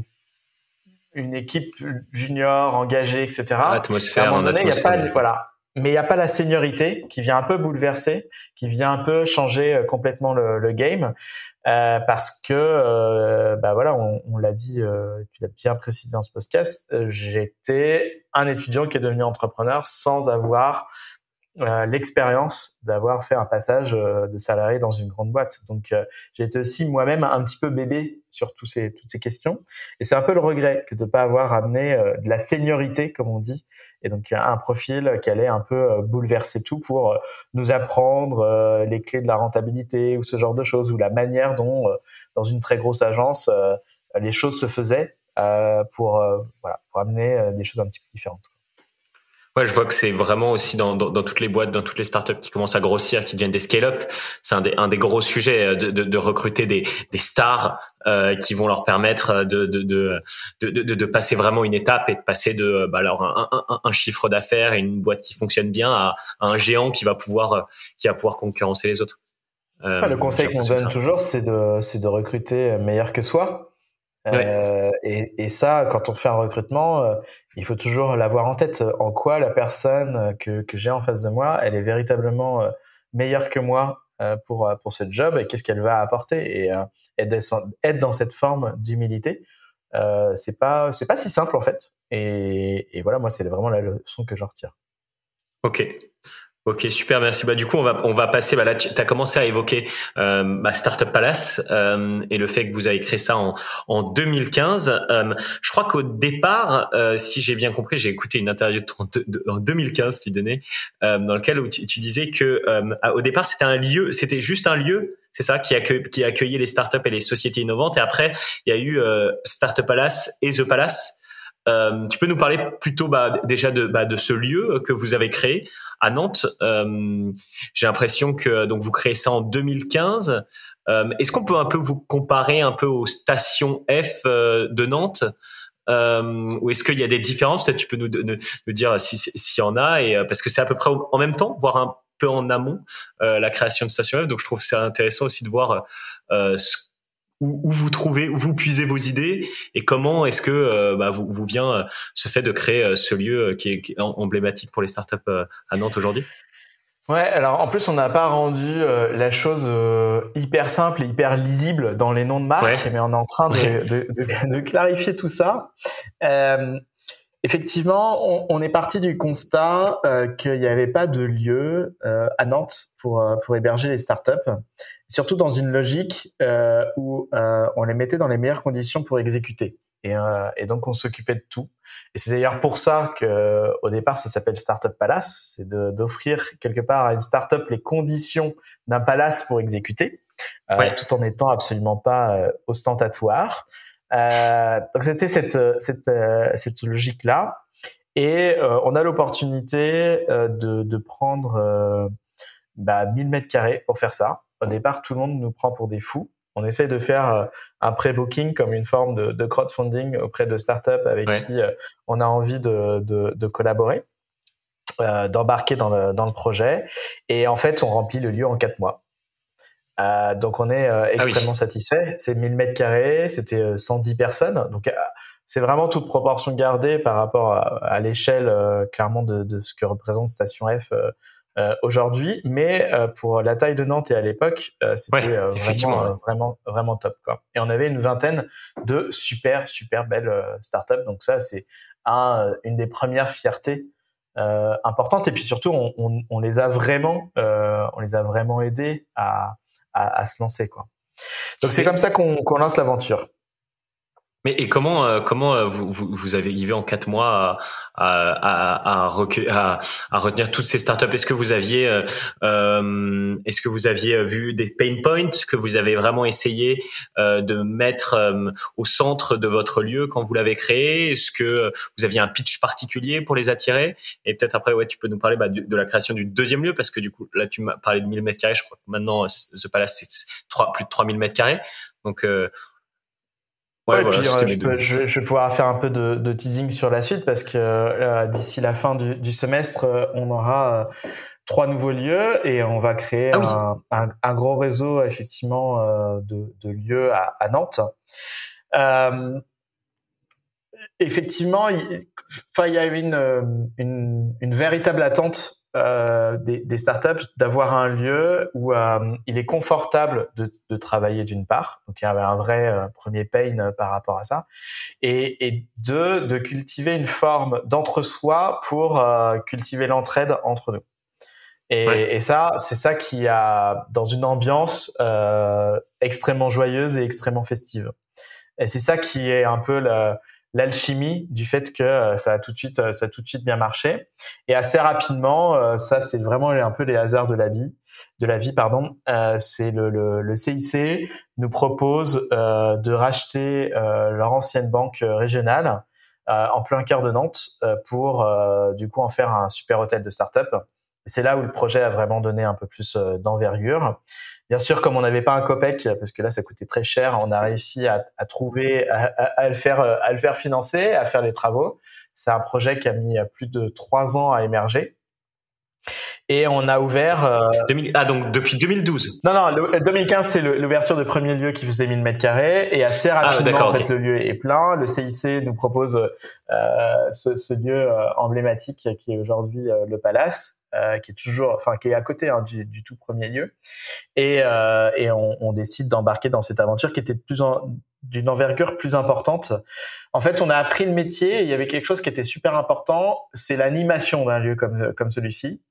[SPEAKER 3] une équipe junior engagée, etc.
[SPEAKER 2] Atmosphère, en
[SPEAKER 3] a pas, voilà. Mais il n'y a pas la seniorité qui vient un peu bouleverser, qui vient un peu changer euh, complètement le, le game, euh, parce que, euh, bah voilà, on, on l'a dit, euh, tu l'as bien précisé dans ce podcast, euh, j'étais un étudiant qui est devenu entrepreneur sans avoir l'expérience d'avoir fait un passage euh, de salarié dans une grande boîte. Donc euh, j'ai été aussi moi-même un petit peu bébé sur tous ces, toutes ces questions. Et c'est un peu le regret que de ne pas avoir amené de la seniorité, comme on dit, et donc un profil qui allait un peu bouleverser tout pour nous apprendre les clés de la rentabilité ou ce genre de choses, ou la manière dont, dans une très grosse agence, les choses se faisaient pour, voilà, pour amener des choses un petit peu différentes.
[SPEAKER 2] Ouais, je vois que c'est vraiment aussi dans, dans, dans, toutes les boîtes, dans toutes les startups qui commencent à grossir, qui deviennent des scale-up. C'est un des, un des gros sujets euh, de, de, de recruter des, des stars euh, qui vont leur permettre de, de, de, de, de, passer vraiment une étape et de passer de bah, alors un, un, un chiffre d'affaires et une boîte qui fonctionne bien à, un géant qui va pouvoir qui va pouvoir concurrencer les autres.
[SPEAKER 3] Euh, le conseil qu'on donne toujours, c'est de, c'est de recruter meilleur que soi. Euh, et, et, ça, quand on fait un recrutement, euh, il faut toujours l'avoir en tête. En quoi la personne que, que j'ai en face de moi, elle est véritablement euh, meilleure que moi pour, pour ce job et qu'est-ce qu'elle va apporter. Et être dans cette forme d'humilité, c'est pas c'est pas si simple en fait. Et, et voilà, moi, c'est vraiment la leçon que j'en retire.
[SPEAKER 2] Ok. Ok, super, merci. Bah, du coup, on va, on va passer. Bah, là, tu as commencé à évoquer euh, bah, Startup Palace euh, et le fait que vous avez créé ça en, en 2015. Euh, je crois qu'au départ, euh, si j'ai bien compris, j'ai écouté une interview en 2015, tu donnais, euh, dans lequel tu, tu disais que euh, au départ, c'était un lieu, c'était juste un lieu, c'est ça, qui, accueille, qui accueillait les startups et les sociétés innovantes. Et après, il y a eu Startup Palace et The Palace. Tu peux nous parler plutôt bah, déjà de, bah, de ce lieu que vous avez créé à Nantes. Euh, J'ai l'impression que donc vous créez ça en 2015. Euh, Est-ce qu'on peut un peu vous comparer un peu aux stations F euh, de Nantes? Euh, ou est-ce qu'il y a des différences? Tu peux nous, nous, nous dire s'il si y en a, et parce que c'est à peu près en même temps, voire un peu en amont, euh, la création de Station F. Donc je trouve c'est intéressant aussi de voir euh, ce où, où, vous trouvez, où vous puisez vos idées et comment est-ce que euh, bah, vous, vous, vient euh, ce fait de créer euh, ce lieu qui est, qui est emblématique pour les startups à Nantes aujourd'hui?
[SPEAKER 3] Ouais, alors en plus on n'a pas rendu la chose hyper simple et hyper lisible dans les noms de marques, mais on est en train de, de, de, de clarifier tout ça. Euh, effectivement, on, on, est parti du constat euh, qu'il n'y avait pas de lieu euh, à Nantes pour, pour héberger les startups surtout dans une logique euh, où euh, on les mettait dans les meilleures conditions pour exécuter. Et, euh, et donc on s'occupait de tout. Et c'est d'ailleurs pour ça que au départ ça s'appelle Startup Palace, c'est d'offrir quelque part à une startup les conditions d'un palace pour exécuter, euh, ouais. tout en étant absolument pas euh, ostentatoire. Euh, donc c'était cette cette, cette logique là. Et on a l'opportunité de, de prendre bah, 1000 mètres carrés pour faire ça. Au départ, tout le monde nous prend pour des fous. On essaie de faire euh, un pré-booking comme une forme de, de, crowdfunding auprès de startups avec ouais. qui euh, on a envie de, de, de collaborer, euh, d'embarquer dans le, dans le projet. Et en fait, on remplit le lieu en quatre mois. Euh, donc on est euh, extrêmement ah oui. satisfait. C'est 1000 mètres carrés, c'était 110 personnes. Donc c'est vraiment toute proportion gardée par rapport à, à l'échelle clairement de, de, ce que représente Station F aujourd'hui, mais pour la taille de Nantes et à l'époque, c'était vraiment, vraiment, vraiment top. Quoi. Et on avait une vingtaine de super, super belles startups. Donc ça, c'est un, une des premières fiertés importantes. Et puis surtout, on, on, on les a vraiment, on les a vraiment aidés à, à, à se lancer. Quoi. Donc c'est comme ça qu'on lance l'aventure.
[SPEAKER 2] Et comment euh, comment euh, vous, vous, vous avez arrivé en quatre mois à à, à, à, à retenir toutes ces startups? Est-ce que vous aviez euh, euh, est-ce que vous aviez vu des pain points que vous avez vraiment essayé euh, de mettre au centre de votre lieu quand vous l'avez créé? Est-ce que vous aviez un pitch particulier pour les attirer? Et peut-être après ouais tu peux nous parler bah, de, la création du deuxième lieu parce que du coup là tu m'as parlé de 1000 mètres carrés. Je crois que maintenant The Palace c'est plus de 3000 mètres carrés. Donc
[SPEAKER 3] Ouais, puis, euh, je, peux, je, je, vais pouvoir faire un peu de, de teasing sur la suite parce que euh, d'ici la fin du, du semestre, euh, on aura trois nouveaux lieux et on va créer ah un, un, un, gros réseau effectivement de, de lieux à, à Nantes. effectivement, il, enfin, il y avait une, une, une véritable attente euh, des, des, startups d'avoir un lieu où euh, il est confortable de, de travailler d'une part, donc il y avait un vrai euh, premier pain par rapport à ça, et, et deux, de cultiver une forme d'entre-soi pour cultiver l'entraide entre nous. Et, et ça, c'est ça qui a dans une ambiance extrêmement joyeuse et extrêmement festive. Et c'est ça qui est un peu la, l'alchimie du fait que euh, ça a tout de suite euh, ça a tout de suite bien marché. Et assez rapidement euh, ça c'est vraiment un peu les hasards de la vie de la vie pardon c'est le, le, le, CIC nous propose de racheter leur ancienne banque régionale en plein cœur de Nantes pour du coup en faire un super hôtel de start-up c'est là où le projet a vraiment donné un peu plus d'envergure. Bien sûr, comme on n'avait pas un copec, parce que là, ça coûtait très cher, on a réussi à, à trouver, à, à, le faire, à le faire financer, à faire les travaux. C'est un projet qui a mis plus de trois ans à émerger. Et on a ouvert. Euh...
[SPEAKER 2] ah, donc depuis 2012
[SPEAKER 3] Non, non, le, 2015, c'est l'ouverture de premier lieu qui faisait 1000 mètres carrés. Et assez ah, rapidement, en fait, le lieu est plein. Le CIC nous propose euh, ce, ce, lieu euh, emblématique qui est aujourd'hui euh, le Palace. Euh, qui est toujours, enfin, qui est à côté hein, du, du, tout premier lieu, et, euh, et on, on, décide d'embarquer dans cette aventure qui était plus d'une envergure plus importante. En fait, on a appris le métier. Il y avait quelque chose qui était super important, c'est l'animation d'un lieu comme comme celui-ci.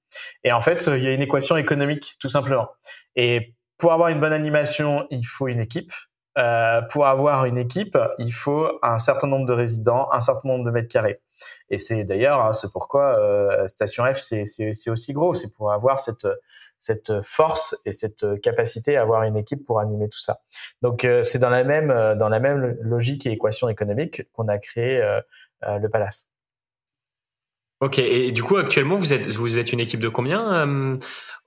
[SPEAKER 3] Et en fait, il y a une équation économique tout simplement. Et pour avoir une bonne animation, il faut une équipe. Euh, pour avoir une équipe, il faut un certain nombre de résidents, un certain nombre de mètres carrés. Et c'est d'ailleurs, hein, c'est pourquoi euh, Station F, c'est aussi gros, c'est pour avoir cette cette force et cette capacité à avoir une équipe pour animer tout ça. Donc euh, c'est dans la même dans la même logique et équation économique qu'on a créé le Palace.
[SPEAKER 2] Ok, et du coup actuellement vous êtes vous êtes une équipe de combien euh,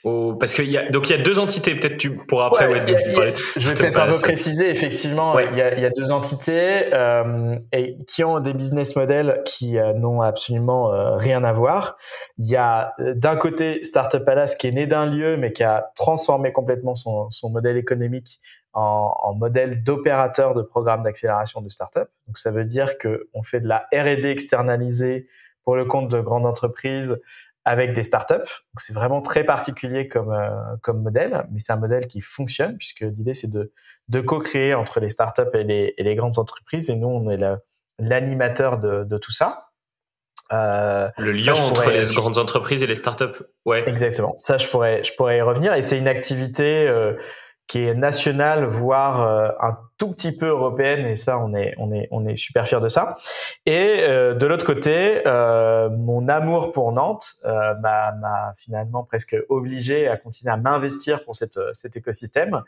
[SPEAKER 2] au... Parce qu'il y a donc il y a deux entités. Peut-être tu pourras après ouais,
[SPEAKER 3] parler. Je vais peut-être un peu préciser. Effectivement, ouais. il, y a, il, y a, deux entités euh, et qui ont des business models qui euh, n'ont absolument euh, rien à voir. Il y a euh, d'un côté Startup Palace qui est né d'un lieu mais qui a transformé complètement son, son modèle économique en, en modèle d'opérateur de programme d'accélération de startup. Donc ça veut dire que on fait de la R&D externalisée pour le compte de grandes entreprises avec des startups. Donc c'est vraiment très particulier comme euh, comme modèle, mais c'est un modèle qui fonctionne puisque l'idée c'est de de co-créer entre les startups et les et les grandes entreprises et nous on est l'animateur de de tout ça.
[SPEAKER 2] Euh, le lien entre les grandes entreprises et les startups, ouais.
[SPEAKER 3] Exactement. Ça, je pourrais, je pourrais y revenir. Et c'est une activité euh, qui est nationale, voire euh, un tout petit peu européenne, et ça, on est, on est, on est super fiers de ça. Et euh, de l'autre côté, euh, mon amour pour Nantes euh, m'a finalement presque obligé à continuer à m'investir pour cette, cet écosystème.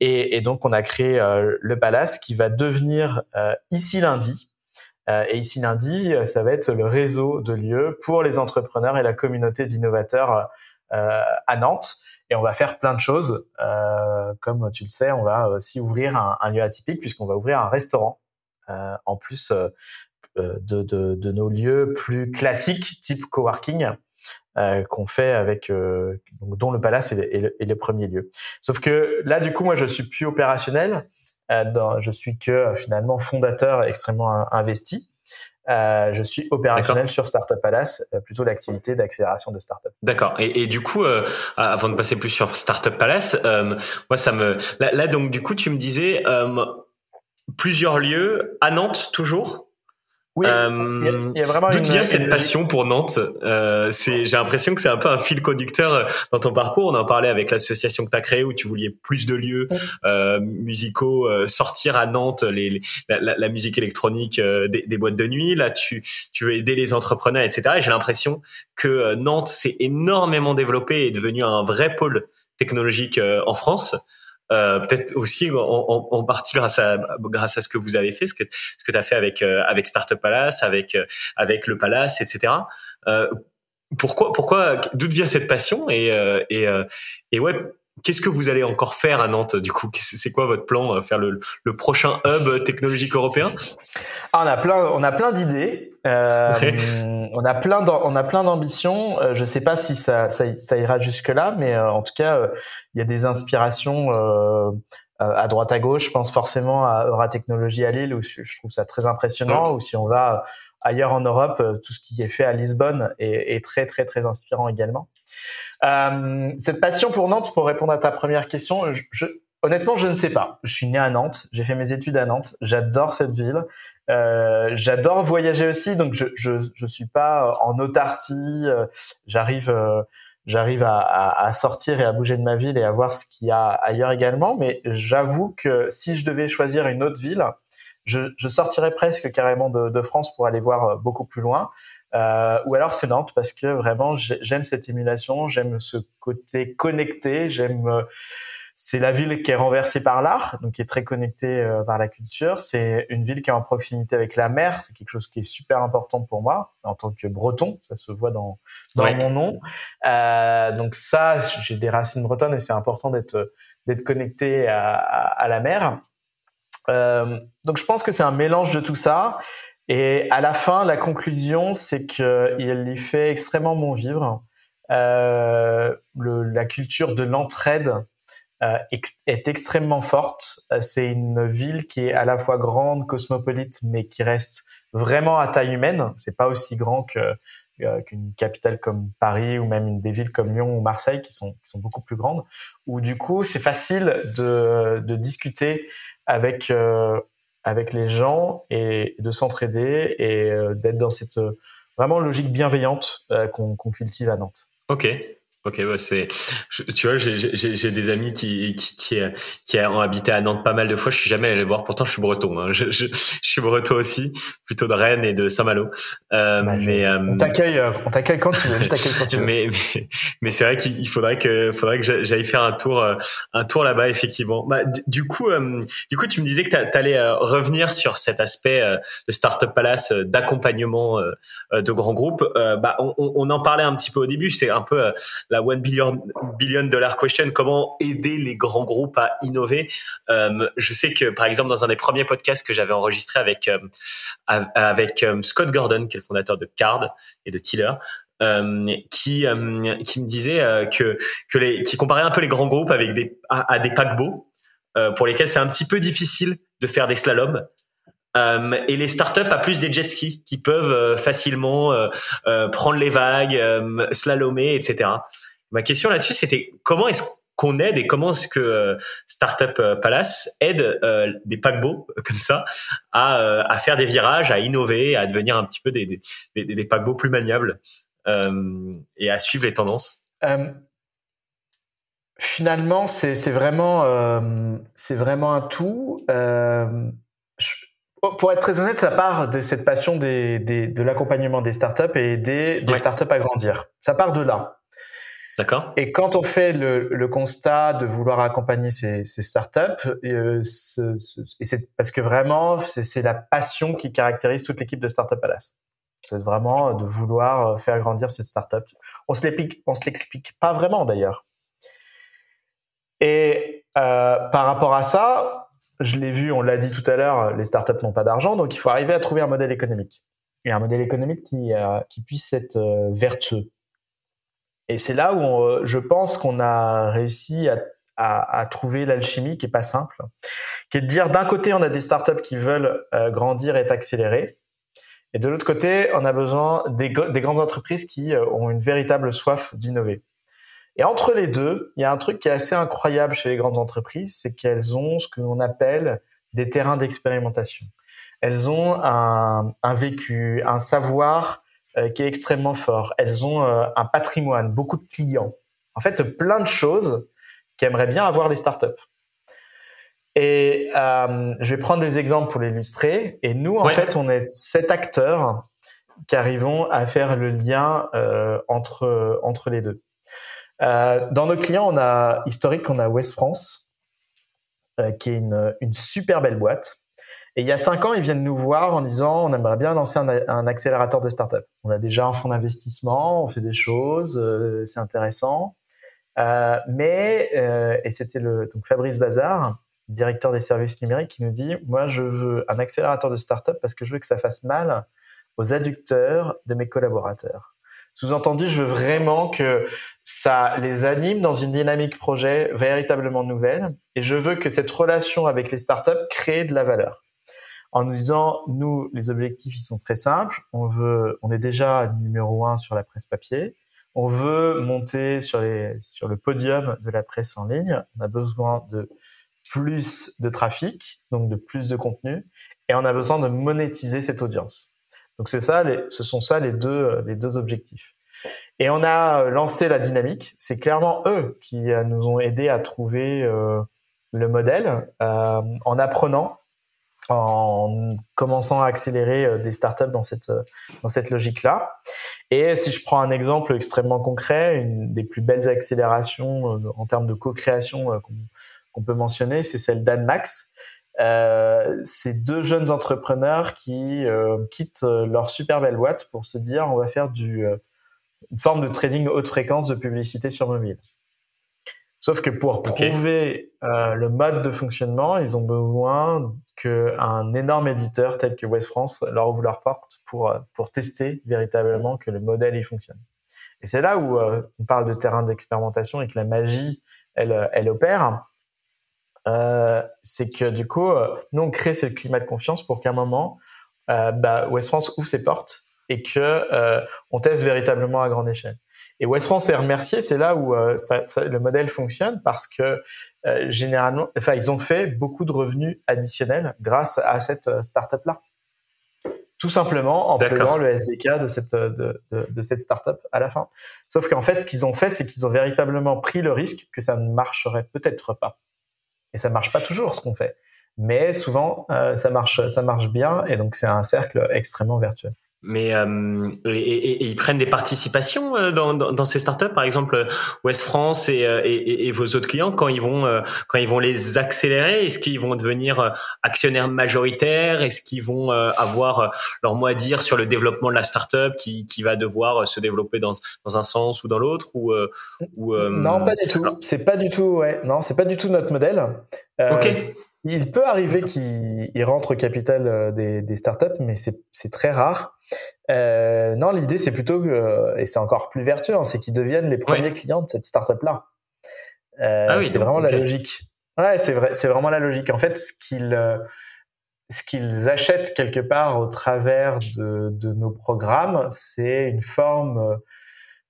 [SPEAKER 3] Et, et, donc, on a créé le Palace, qui va devenir ici lundi. et ici lundi, ça va être le réseau de lieux pour les entrepreneurs et la communauté d'innovateurs à Nantes et on va faire plein de choses. Euh, comme tu le sais, on va aussi ouvrir un, lieu atypique puisqu'on va ouvrir un restaurant euh, en plus euh, de, nos lieux plus classiques, type coworking. Euh, qu'on fait avec euh, dont le palace est, le, premier lieu. Sauf que là, du coup, moi, je suis plus opérationnel. Euh, je suis que finalement fondateur extrêmement investi. Euh, je suis opérationnel sur Startup Palace, euh, plutôt l'activité d'accélération de startup.
[SPEAKER 2] D'accord. Et, et, du coup, euh, avant de passer plus sur Startup Palace, euh, moi ça me là, là, donc du coup tu me disais plusieurs lieux à Nantes toujours?
[SPEAKER 3] Oui,
[SPEAKER 2] euh, il y, a, vraiment D'où vient cette passion pour Nantes? Euh, C'est, j'ai l'impression que c'est un peu un fil conducteur euh, dans ton parcours. On en parlait avec l'association que tu as créée où tu voulais plus de lieux euh, musicaux, euh, sortir à Nantes les, la, la, musique électronique euh, des, des, boîtes de nuit. Là, tu, tu veux aider les entrepreneurs, etc. Et j'ai l'impression que Nantes s'est énormément développé et est devenu un vrai pôle technologique en France. Euh, peut-être aussi en, en, partie grâce à grâce à ce que vous avez fait, ce que ce que tu as fait avec euh, avec Startup Palace, avec euh, avec le Palace, etc. pourquoi pourquoi d'où vient cette passion? Et et et ouais Qu'est-ce que vous allez encore faire à Nantes du coup? C'est quoi votre plan Faire le, le, prochain hub technologique européen?
[SPEAKER 3] Ah, On a plein, on a plein d'idées. Euh, on a plein, on a plein d'ambitions. Euh, je sais pas si ça, ça, ça ira jusque là, mais euh, en tout cas, euh, il y a des inspirations à droite à gauche. Je pense forcément à Euratechnologie à Lille où je trouve ça très impressionnant. Ou si on va ailleurs en Europe, tout ce qui est fait à Lisbonne est, est très très très inspirant également. Euh, cette passion pour Nantes, pour répondre à ta première question, honnêtement, je ne sais pas. Je suis né à Nantes, j'ai fait mes études à Nantes, j'adore cette ville, euh, j'adore voyager aussi, donc je, je je suis pas en autarcie. Euh, j'arrive euh, j'arrive à, sortir et à bouger de ma ville et à voir ce qu'il y a ailleurs également. Mais j'avoue que si je devais choisir une autre ville, je, sortirais presque carrément de, France pour aller voir beaucoup plus loin. Euh, ou alors c'est Nantes parce que vraiment j'aime cette émulation, j'aime ce côté connecté, j'aime euh, c'est la ville qui est renversée par l'art, donc qui est très connectée euh, par la culture. C'est une ville qui est en proximité avec la mer, c'est quelque chose qui est super important pour moi en tant que breton, ça se voit dans, dans mon nom. Donc ça, j'ai des racines bretonnes et c'est important d'être d'être connecté à, à, à, la mer. Donc je pense que c'est un mélange de tout ça. Et à la fin, la conclusion, c'est qu'il y fait extrêmement bon vivre. Euh, la culture de l'entraide euh, est extrêmement forte. C'est une ville qui est à la fois grande, cosmopolite, mais qui reste vraiment à taille humaine. C'est pas aussi grand euh, qu'une capitale comme Paris ou même des villes comme Lyon ou Marseille qui sont beaucoup plus grandes. Où du coup, c'est facile de discuter avec euh, avec les gens et de s'entraider et euh, d'être dans cette euh, vraiment logique bienveillante euh, qu'on cultive à Nantes.
[SPEAKER 2] Ok, Ok, bah c'est, tu vois, j'ai des amis qui, qui, qui, qui, ont habité à Nantes pas mal de fois. Je suis jamais allé les voir. Pourtant, je suis breton. Hein. Je, je, je, suis breton aussi, plutôt de Rennes et de Saint-Malo.
[SPEAKER 3] Euh, bah, mais euh, on t'accueille, euh, on t'accueille quand tu veux. Je t'accueille quand tu veux.
[SPEAKER 2] mais mais, mais c'est vrai qu'il faudrait que faudrait que j'aille faire un tour un tour là-bas effectivement. Bah, du, coup, du coup, tu me disais que tu allais revenir sur cet aspect de Startup Palace d'accompagnement de grands groupes. bah, on, on, en parlait un petit peu au début. C'est un peu la one billion billion dollar question, comment aider les grands groupes à innover? Euh, je sais que par exemple dans un des premiers podcasts que j'avais enregistré avec euh, avec euh, Scott Gordon, qui est le fondateur de Card et de Tiller, euh, qui euh, qui me disait que que les qui comparait un peu les grands groupes avec des à, des paquebots pour lesquels c'est un petit peu difficile de faire des slaloms euh, et les startups à plus des jet skis qui peuvent euh, facilement euh, prendre les vagues, slalomer, etc. Ma question là-dessus, c'était comment est-ce qu'on aide et comment est-ce que Startup Palace aide des paquebots comme ça à, faire des virages, à innover, à devenir un petit peu des paquebots plus maniables et à suivre les tendances?
[SPEAKER 3] Finalement, c'est vraiment, c'est vraiment un tout. Pour être très honnête, ça part de cette passion des, des, de l'accompagnement des startups et aider des startups à grandir. Ça part de là.
[SPEAKER 2] D'accord.
[SPEAKER 3] Et quand on fait le, le, constat de vouloir accompagner ces, ces startups, euh, ce, ce, et c'est parce que vraiment, c'est la passion qui caractérise toute l'équipe de Startup Palace. C'est vraiment de vouloir faire grandir ces startups. On se l'explique, on se l'explique pas vraiment d'ailleurs. Et euh, par rapport à ça, je l'ai vu, on l'a dit tout à l'heure, les startups n'ont pas d'argent, donc il faut arriver à trouver un modèle économique. Et un modèle économique qui, euh, puisse être euh, vertueux. Et c'est là où euh, je pense qu'on a réussi à, trouver l'alchimie qui est pas simple, qui est de dire d'un côté on a des startups qui veulent grandir et accélérer, Et de l'autre côté, on a besoin des grandes entreprises qui ont une véritable soif d'innover. Et entre les deux, il y a un truc qui est assez incroyable chez les grandes entreprises, c'est qu'elles ont ce que l'on appelle des terrains d'expérimentation. Elles ont un, un, vécu, un savoir euh, qui est extrêmement fort. Elles ont euh, un patrimoine, beaucoup de clients. En fait, plein de choses qu'aimeraient bien avoir les startups. Et euh, je vais prendre des exemples pour l'illustrer. Et nous, en fait, on est sept acteurs qui arrivons à faire le lien entre entre les deux. Euh, dans nos clients, on a historique, on a West France, euh, qui est une, super belle boîte. Et il y a cinq ans, ils viennent nous voir en disant on aimerait bien lancer un, accélérateur de start-up. On a déjà un fonds d'investissement, on fait des choses, euh, c'est intéressant. Mais et c'était le donc Fabrice Bazar, directeur des services numériques, qui nous dit moi je veux un accélérateur de start-up parce que je veux que ça fasse mal aux adducteurs de mes collaborateurs. Sous-entendu, je veux vraiment que ça les anime dans une dynamique projet véritablement nouvelle et je veux que cette relation avec les startups crée de la valeur. En nous disant, nous, les objectifs, ils sont très simples. On veut, on est déjà numéro un sur la presse papier. On veut monter sur sur le podium de la presse en ligne. On a besoin de plus de trafic, donc de plus de contenu, et on a besoin de monétiser cette audience. Donc c'est ça, ce sont ça les deux, les deux objectifs. Et on a lancé la dynamique. C'est clairement eux qui euh, nous ont aidés à trouver euh, le modèle euh, en apprenant, en commençant à accélérer euh, des startups dans cette dans cette logique-là. Et si je prends un exemple extrêmement concret, une des plus belles accélérations en termes de co-création qu'on peut mentionner, c'est celle d'Anmax, euh, c'est deux jeunes entrepreneurs qui euh, quittent leur super belle boîte pour se dire on va faire du, euh, une forme de trading haute fréquence de publicité sur mobile. Sauf que pour prouver euh, le mode de fonctionnement, ils ont besoin qu'un énorme éditeur tel que West France leur ouvre leur porte pour, pour tester véritablement que le modèle y fonctionne. Et c'est là où on parle de terrain d'expérimentation et que la magie, elle, elle opère euh, c'est que du coup, euh, nous on crée ce climat de confiance pour qu'à un moment, euh, bah, West France ouvre ses portes et que euh, on teste véritablement à grande échelle. Et West France est remercié, c'est là où euh, ça, ça, le modèle fonctionne parce que généralement, enfin ils ont fait beaucoup de revenus additionnels grâce à cette startup là. Tout simplement en prenant le SDK de cette de, de, de cette startup à la fin. Sauf qu'en fait, ce qu'ils ont fait, c'est qu'ils ont véritablement pris le risque que ça ne marcherait peut-être pas. Et ça marche pas toujours ce qu'on fait, mais souvent euh, ça marche, ça marche bien, et donc c'est un cercle extrêmement vertueux.
[SPEAKER 2] Mais euh, et, et, et, ils prennent des participations euh, dans, dans, dans, ces startups, par exemple West France et, euh, et, vos autres clients quand ils vont euh, quand ils vont les accélérer. Est-ce qu'ils vont devenir actionnaires majoritaires? Est-ce qu'ils vont avoir leur mot à dire sur le développement de la startup qui, qui va devoir se développer dans, dans un sens ou dans l'autre? Ou,
[SPEAKER 3] ou non pas du tout. C'est pas du tout ouais non c'est pas du tout notre modèle.
[SPEAKER 2] ok.
[SPEAKER 3] Il peut arriver qu'ils rentrent au capital des, des startups, mais c'est très rare. Euh, non, l'idée c'est plutôt que, et c'est encore plus vertueux, hein, c'est qu'ils deviennent les premiers clients de cette startup là. Euh, ah oui, c'est vraiment la logique. Ouais, c'est vrai, c'est vraiment la logique. En fait, ce qu'ils euh, ce qu'ils achètent quelque part au travers de, de nos programmes, c'est une forme euh,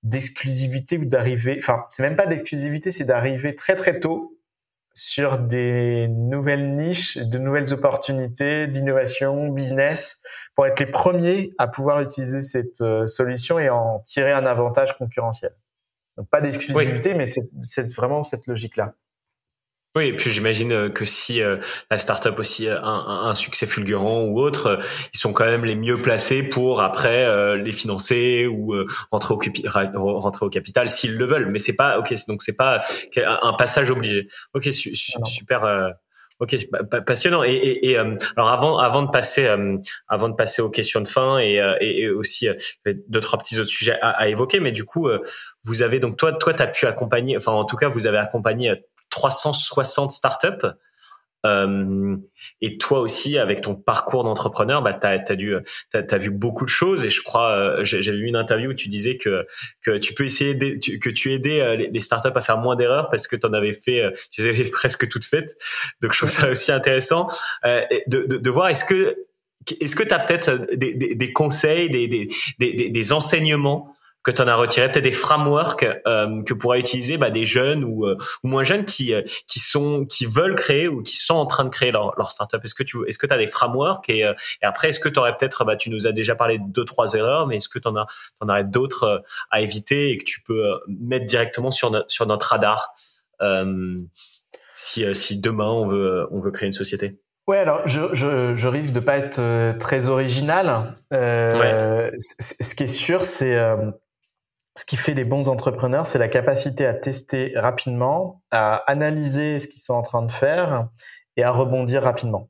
[SPEAKER 3] d'exclusivité ou d'arriver. Enfin, c'est même pas d'exclusivité, c'est d'arriver très très tôt sur des nouvelles niches, de nouvelles opportunités d'innovation, business, pour être les premiers à pouvoir utiliser cette euh, solution et en tirer un avantage concurrentiel. Donc pas d'exclusivité, mais c'est vraiment cette logique-là.
[SPEAKER 2] Oui, et puis j'imagine euh, que si euh, la startup aussi a un, un, succès fulgurant ou autre, euh, ils sont quand même les mieux placés pour après les financer ou rentrer au rentrer au capital s'ils le veulent. Mais c'est pas ok, donc c'est pas un passage obligé. Ok, su, super. Ok, passionnant. Et, et, et alors avant, avant de passer, avant de passer aux questions de fin et, et, aussi deux trois petits autres sujets à, à, évoquer, mais du coup, vous avez donc toi, toi, t'as pu accompagner, enfin en tout cas, vous avez accompagné 360 startups. Euh, et toi aussi, avec ton parcours d'entrepreneur, bah, tu as, as, vu beaucoup de choses. Et je crois, euh, j'avais vu une interview où tu disais que, que tu peux essayer, que tu aidais euh, les, startups à faire moins d'erreurs parce que tu en avais fait, euh, tu les avais presque toutes faites. Donc je trouve ça aussi intéressant de, de, de voir est-ce que est-ce que tu as peut-être des, des, des, conseils, des, des enseignements que tu en as retiré peut-être des frameworks euh, que pourraient utiliser bah, des jeunes ou, euh, ou moins jeunes qui euh, qui sont qui veulent créer ou qui sont en train de créer leur, leur startup est-ce que tu est-ce que tu as des frameworks et, euh, et après est-ce que tu aurais peut-être bah tu nous as déjà parlé de deux trois erreurs mais est-ce que tu en as t'en aurais d'autres à éviter et que tu peux mettre directement sur notre sur notre radar si si demain on veut on veut créer une société?
[SPEAKER 3] Ouais, alors je, je, je, risque de pas être très original. Euh, ouais. Ce qui est sûr, c'est ce qui fait les bons entrepreneurs, c'est la capacité à tester rapidement, à analyser ce qu'ils sont en train de faire et à rebondir rapidement.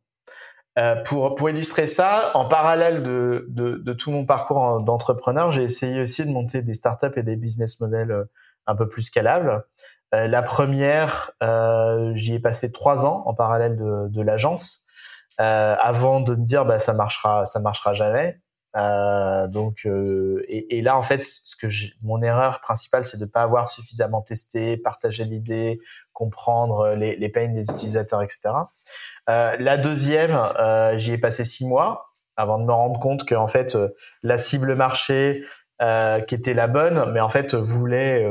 [SPEAKER 3] Euh, pour, pour illustrer ça, en parallèle de, de, tout mon parcours d'entrepreneur, j'ai essayé aussi de monter des startups et des business models euh, un peu plus scalables. Euh, la première, j'y ai passé trois ans en parallèle de, de l'agence, avant de me dire bah ça marchera, ça marchera jamais. Euh, donc, euh, et, et, là, en fait, ce que mon erreur principale, c'est de ne pas avoir suffisamment testé, partagé l'idée, comprendre les, les pains des utilisateurs, etc. Euh, la deuxième, euh, j'y ai passé six mois avant de me rendre compte que, en fait, euh, la cible marché qui était la bonne, mais en fait voulait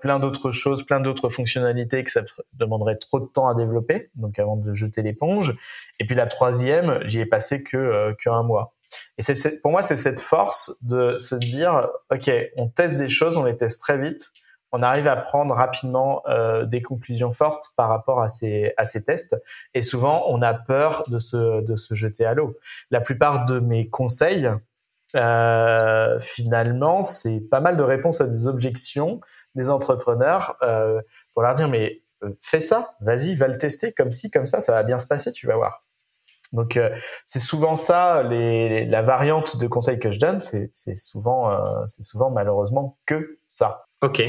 [SPEAKER 3] plein d'autres choses, plein d'autres fonctionnalités que ça demanderait trop de temps à développer, donc avant de jeter l'éponge. Et puis la troisième, j'y ai passé que, que un mois. Et c'est, pour moi, c'est cette force de se dire, OK, on teste des choses, on les teste très vite, on arrive à prendre rapidement euh, des conclusions fortes par rapport à ces, à ces tests. Et souvent, on a peur de se, de se jeter à l'eau. La plupart de mes conseils, euh, finalement, c'est pas mal de réponses à des objections des entrepreneurs euh, pour leur dire, mais fais ça, vas-y, va le tester comme ci, comme ça, ça va bien se passer, tu vas voir. Donc euh, c'est souvent ça, les, la variante de conseil que je donne, c'est souvent, euh, c'est souvent malheureusement que ça.
[SPEAKER 2] Ok,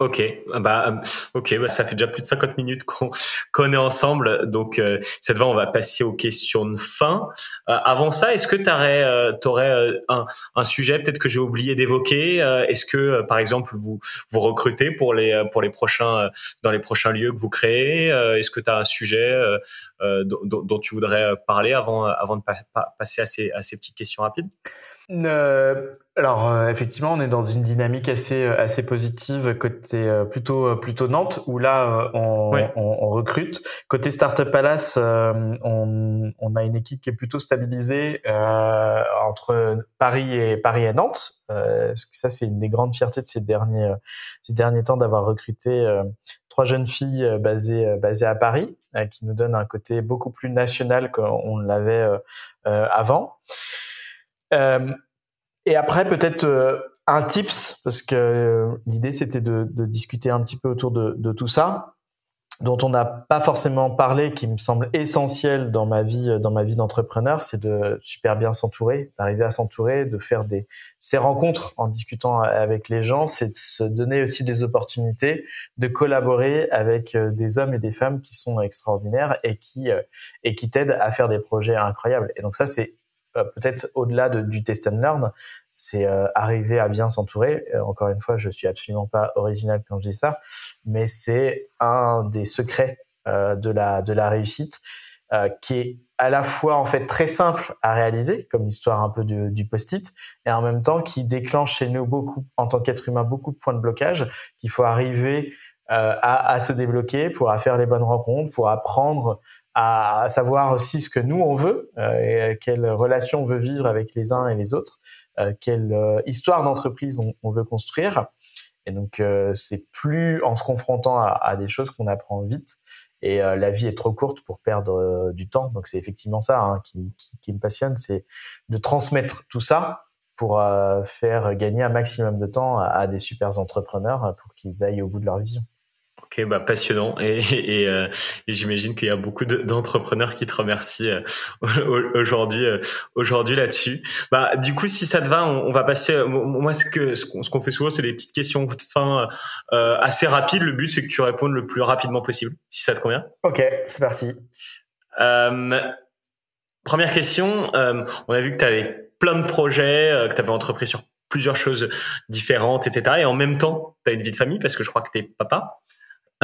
[SPEAKER 2] Ok, bah ok, bah, ça fait déjà plus de 50 minutes qu'on qu'on est ensemble, donc euh, cette fois on va passer aux questions de fin. Euh, avant ça, est-ce que tu aurais, euh, aurais euh, un, un, sujet peut-être que j'ai oublié d'évoquer Est-ce que par exemple vous vous recrutez pour les pour les prochains dans les prochains lieux que vous créez Est-ce que tu as un sujet dont, dont, tu voudrais parler avant avant de passer à ces à ces petites questions rapides?
[SPEAKER 3] Euh, alors euh, effectivement, on est dans une dynamique assez euh, assez positive côté plutôt plutôt Nantes où là on, on, on, recrute. Côté Startup Palace, on, on, a une équipe qui est plutôt stabilisée entre Paris et Paris et Nantes. ça c'est une des grandes fiertés de ces derniers ces derniers temps d'avoir recruté trois jeunes filles basées basées à Paris qui nous donnent un côté beaucoup plus national qu'on l'avait avant. Euh, et après, peut-être euh, un tips, parce que euh, l'idée c'était de, discuter un petit peu autour de, de tout ça, dont on n'a pas forcément parlé, qui me semble essentiel dans ma vie, dans ma vie d'entrepreneur, c'est de super bien s'entourer, d'arriver à s'entourer, de faire des ces rencontres en discutant avec les gens, c'est de se donner aussi des opportunités de collaborer avec des hommes et des femmes qui sont extraordinaires et qui et qui t'aident à faire des projets incroyables. Et donc ça c'est euh, peut-être au-delà de, du test and learn, c'est euh, arriver à bien s'entourer. Euh, encore une fois, je suis absolument pas original quand je dis ça, mais c'est un des secrets de la de la réussite qui est à la fois en fait très simple à réaliser, comme l'histoire un peu du, post-it, et en même temps qui déclenche chez nous beaucoup, en tant qu'être humain, beaucoup de points de blocage qu'il faut arriver à, à, se débloquer pour faire les bonnes rencontres, pour apprendre à savoir aussi ce que nous on veut, euh, quelle relation on veut vivre avec les uns et les autres, euh, quelle euh, histoire d'entreprise on, veut construire. Et donc c'est plus en se confrontant à, des choses qu'on apprend vite. Et la vie est trop courte pour perdre du temps. Donc c'est effectivement ça hein, qui, me passionne, c'est de transmettre tout ça pour faire gagner un maximum de temps à, à des super entrepreneurs pour qu'ils aillent au bout de leur vision.
[SPEAKER 2] Ok, bah passionnant et, et, euh, et j'imagine qu'il y a beaucoup d'entrepreneurs qui te remercient euh, aujourd'hui euh, aujourd'hui là-dessus. Bah du coup, si ça te va, on, va passer. Moi, ce que ce qu'on fait souvent, c'est des petites questions de fin assez rapides. Le but, c'est que tu répondes le plus rapidement possible, si ça te convient.
[SPEAKER 3] Ok, c'est parti.
[SPEAKER 2] première question. on a vu que tu avais plein de projets, que tu avais entrepris sur plusieurs choses différentes, etc. Et en même temps, tu as une vie de famille parce que je crois que tu es papa.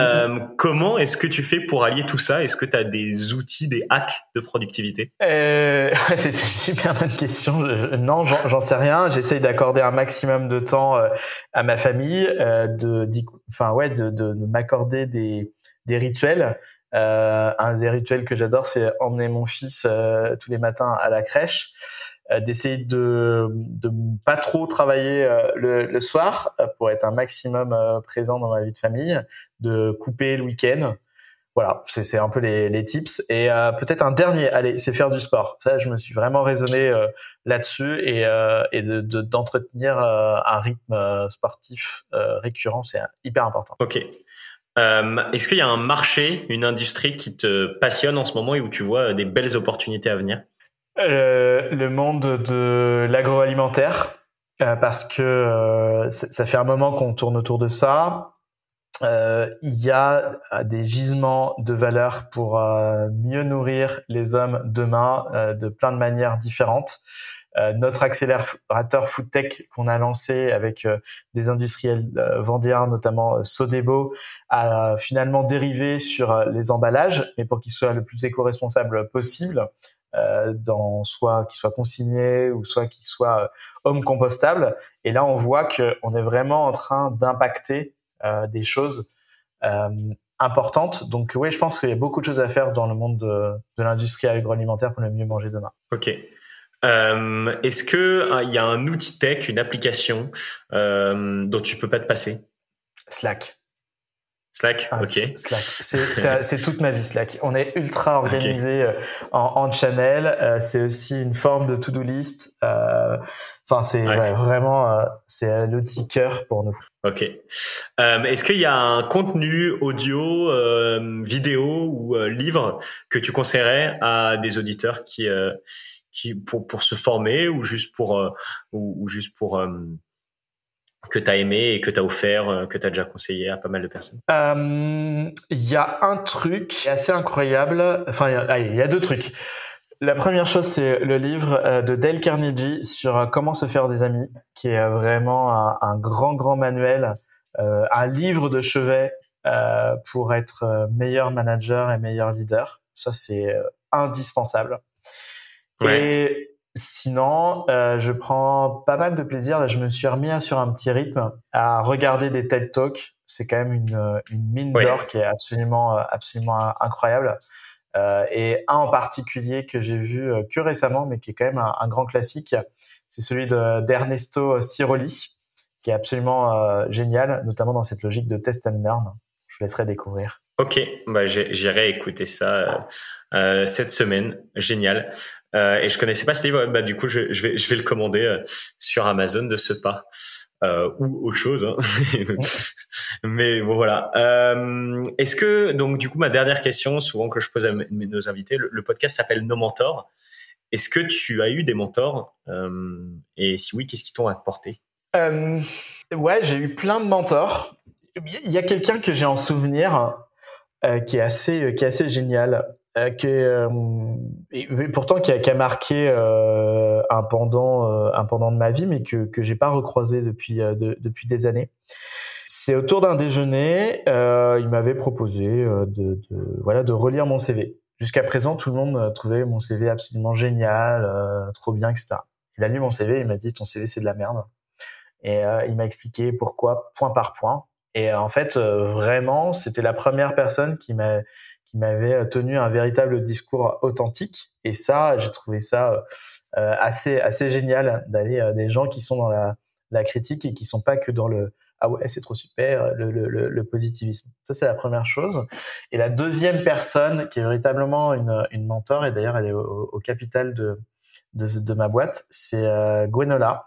[SPEAKER 2] Euh, comment est-ce que tu fais pour allier tout ça? Est-ce que tu as des outils, des hacks de productivité?
[SPEAKER 3] Euh, C'est une super bonne question. non, j'en sais rien. J'essaye d'accorder un maximum de temps euh, à ma famille, euh, de, enfin ouais, de, de, de m'accorder des, rituels. Un des rituels que j'adore, c'est emmener mon fils tous les matins à la crèche. D'essayer de de pas trop travailler le, soir pour être un maximum présent dans ma vie de famille, de couper le week-end. Voilà, c'est un peu les, les tips. Et peut-être un dernier, allez, c'est faire du sport. Ça, je me suis vraiment raisonné là-dessus et, et d'entretenir de, un rythme sportif récurrent, c'est hyper important.
[SPEAKER 2] Ok. Euh, Est-ce qu'il y a un marché, une industrie qui te passionne en ce moment et où tu vois des belles opportunités à venir?
[SPEAKER 3] Euh, le monde de l'agroalimentaire, euh, parce que euh, ça fait un moment qu'on tourne autour de ça. Euh, il y a des gisements de valeur pour mieux nourrir les hommes demain de plein de manières différentes. notre accélérateur FoodTech qu'on a lancé avec des industriels vendéens, notamment Sodebo, a finalement dérivé sur les emballages, mais pour qu'ils soient le plus éco-responsables possible. Euh, dans soit qui soit consigné ou soit qui soit euh, homme compostable. Et là, on voit qu'on est vraiment en train d'impacter euh, des choses importantes. Donc oui, je pense qu'il y a beaucoup de choses à faire dans le monde de, de l'industrie agroalimentaire pour le mieux manger demain.
[SPEAKER 2] Ok. Euh, Est-ce que il y a un outil tech, une application euh, dont tu peux pas te passer?
[SPEAKER 3] Slack.
[SPEAKER 2] Slack, ah, ok.
[SPEAKER 3] C'est toute ma vie Slack. On est ultra organisé euh, en, en, channel. Euh, c'est aussi une forme de to-do list. Euh, enfin, c'est vraiment c'est l'outil cœur pour nous.
[SPEAKER 2] Ok. Est-ce qu'il y a un contenu audio, vidéo ou livre que tu conseillerais à des auditeurs qui qui pour pour se former ou juste pour ou, ou juste pour que tu as aimé et que tu as offert, euh, que tu as déjà conseillé à pas mal de personnes
[SPEAKER 3] euh, Il y a un truc assez incroyable. Enfin, il y, a deux trucs. La première chose, c'est le livre euh, de Dale Carnegie sur comment se faire des amis, qui est vraiment un, grand, grand manuel, un livre de chevet pour être meilleur manager et meilleur leader. Ça, c'est indispensable. Ouais. Et Sinon, euh, je prends pas mal de plaisir. Là, je me suis remis sur un petit rythme à regarder des TED Talks. C'est quand même une, euh, une mine d'or qui est absolument, euh, absolument incroyable. Euh, et un en particulier que j'ai vu que récemment, mais qui est quand même un, grand classique, c'est celui d'Ernesto Stiroli, qui est absolument génial, notamment dans cette logique de test and learn. Je vous laisserai découvrir.
[SPEAKER 2] Ok, bah, j'irai écouter ça euh, cette semaine. Génial. Euh, et je connaissais pas ce livre. Bah, du coup, je, je, vais, je vais le commander euh, sur Amazon de ce pas euh, ou autre chose. Hein. Mais bon, voilà. Euh, Est-ce que donc du coup ma dernière question, souvent que je pose à nos invités, le, podcast s'appelle Nos mentors. Est-ce que tu as eu des mentors euh, Et si oui, qu'est-ce qui t'ont apporté?
[SPEAKER 3] Ouais, j'ai eu plein de mentors. Il y a quelqu'un que j'ai en souvenir qui est assez qui est assez génial euh, qui euh, et, pourtant qui a, qui a marqué euh, un pendant euh, un pendant de ma vie, mais que que j'ai pas recroisé depuis de, depuis des années. C'est autour d'un déjeuner, il m'avait proposé de, de, voilà de relire mon CV. Jusqu'à présent, tout le monde trouvait mon CV absolument génial, trop bien, etc. Il a lu mon CV, il m'a dit ton CV c'est de la merde, et il m'a expliqué pourquoi point par point. Et en fait, vraiment, c'était la première personne qui m'a qui m'avait euh, tenu un véritable discours authentique. Et ça, j'ai trouvé ça euh, assez assez génial d'aller euh, des gens qui sont dans la, la critique et qui sont pas que dans le ah ouais c'est trop super le, le, le, positivisme. Ça c'est la première chose. Et la deuxième personne qui est véritablement une, une mentor et d'ailleurs elle est au, au capital de, de, de ma boîte, c'est euh, Gwenola.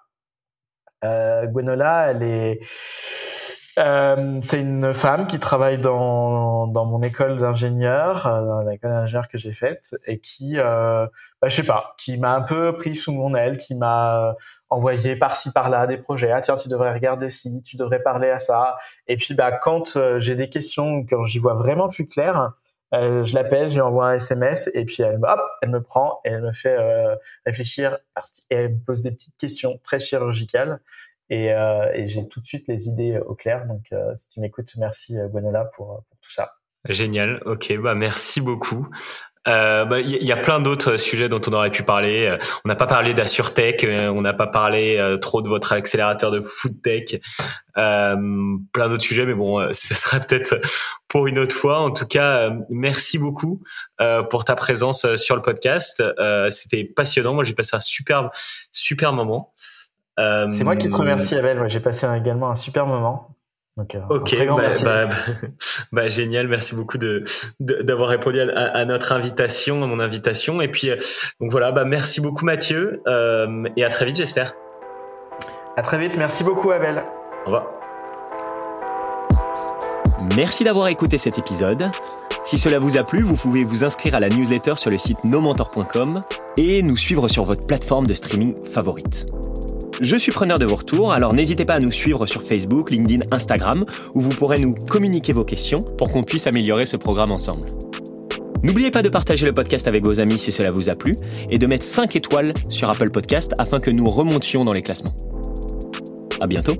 [SPEAKER 3] Euh, Gwenola, elle est euh, c'est une femme qui travaille dans, dans mon école d'ingénieur, euh, dans l'école d'ingénieur que j'ai faite, et qui, euh, bah, je sais pas, qui m'a un peu pris sous mon aile, qui m'a envoyé par-ci par-là des projets. Ah tiens, tu devrais regarder ci, tu devrais parler à ça. Et puis bah quand euh, j'ai des questions, quand j'y vois vraiment plus clair, euh, je l'appelle, je lui envoie un SMS et puis elle, hop, elle me prend et elle me fait euh, réfléchir et elle me pose des petites questions très chirurgicales et, euh, et j'ai tout de suite les idées au clair. Donc, euh, si tu m'écoutes, merci euh, Gwenola pour, pour, tout ça.
[SPEAKER 2] Génial. Ok, bah merci beaucoup. Euh, bah, il y, a plein d'autres sujets dont on aurait pu parler. Euh, on n'a pas parlé d'AssureTech, euh, on n'a pas parlé trop de votre accélérateur de FoodTech, euh, plein d'autres sujets, mais bon, ce sera peut-être pour une autre fois. En tout cas, merci beaucoup euh, pour ta présence sur le podcast. Euh, C'était passionnant. Moi, j'ai passé un super, super moment.
[SPEAKER 3] C'est moi qui te remercie, Abel. Moi, j'ai passé également un super moment.
[SPEAKER 2] Euh, ok, bah, bah, bah, génial, merci beaucoup de d'avoir répondu à, notre invitation, à mon invitation. Et puis euh, donc voilà, bah merci beaucoup Mathieu euh, et à très vite j'espère.
[SPEAKER 3] À très vite, merci beaucoup Abel.
[SPEAKER 2] Au revoir.
[SPEAKER 1] Merci d'avoir écouté cet épisode. Si cela vous a plu, vous pouvez vous inscrire à la newsletter sur le site nomentor.com et nous suivre sur votre plateforme de streaming favorite. Je suis preneur de vos retours, alors n'hésitez pas à nous suivre sur Facebook, LinkedIn, Instagram, où vous pourrez nous communiquer vos questions pour qu'on puisse améliorer ce programme ensemble. N'oubliez pas de partager le podcast avec vos amis si cela vous a plu et de mettre 5 étoiles sur Apple Podcast afin que nous remontions dans les classements. À bientôt!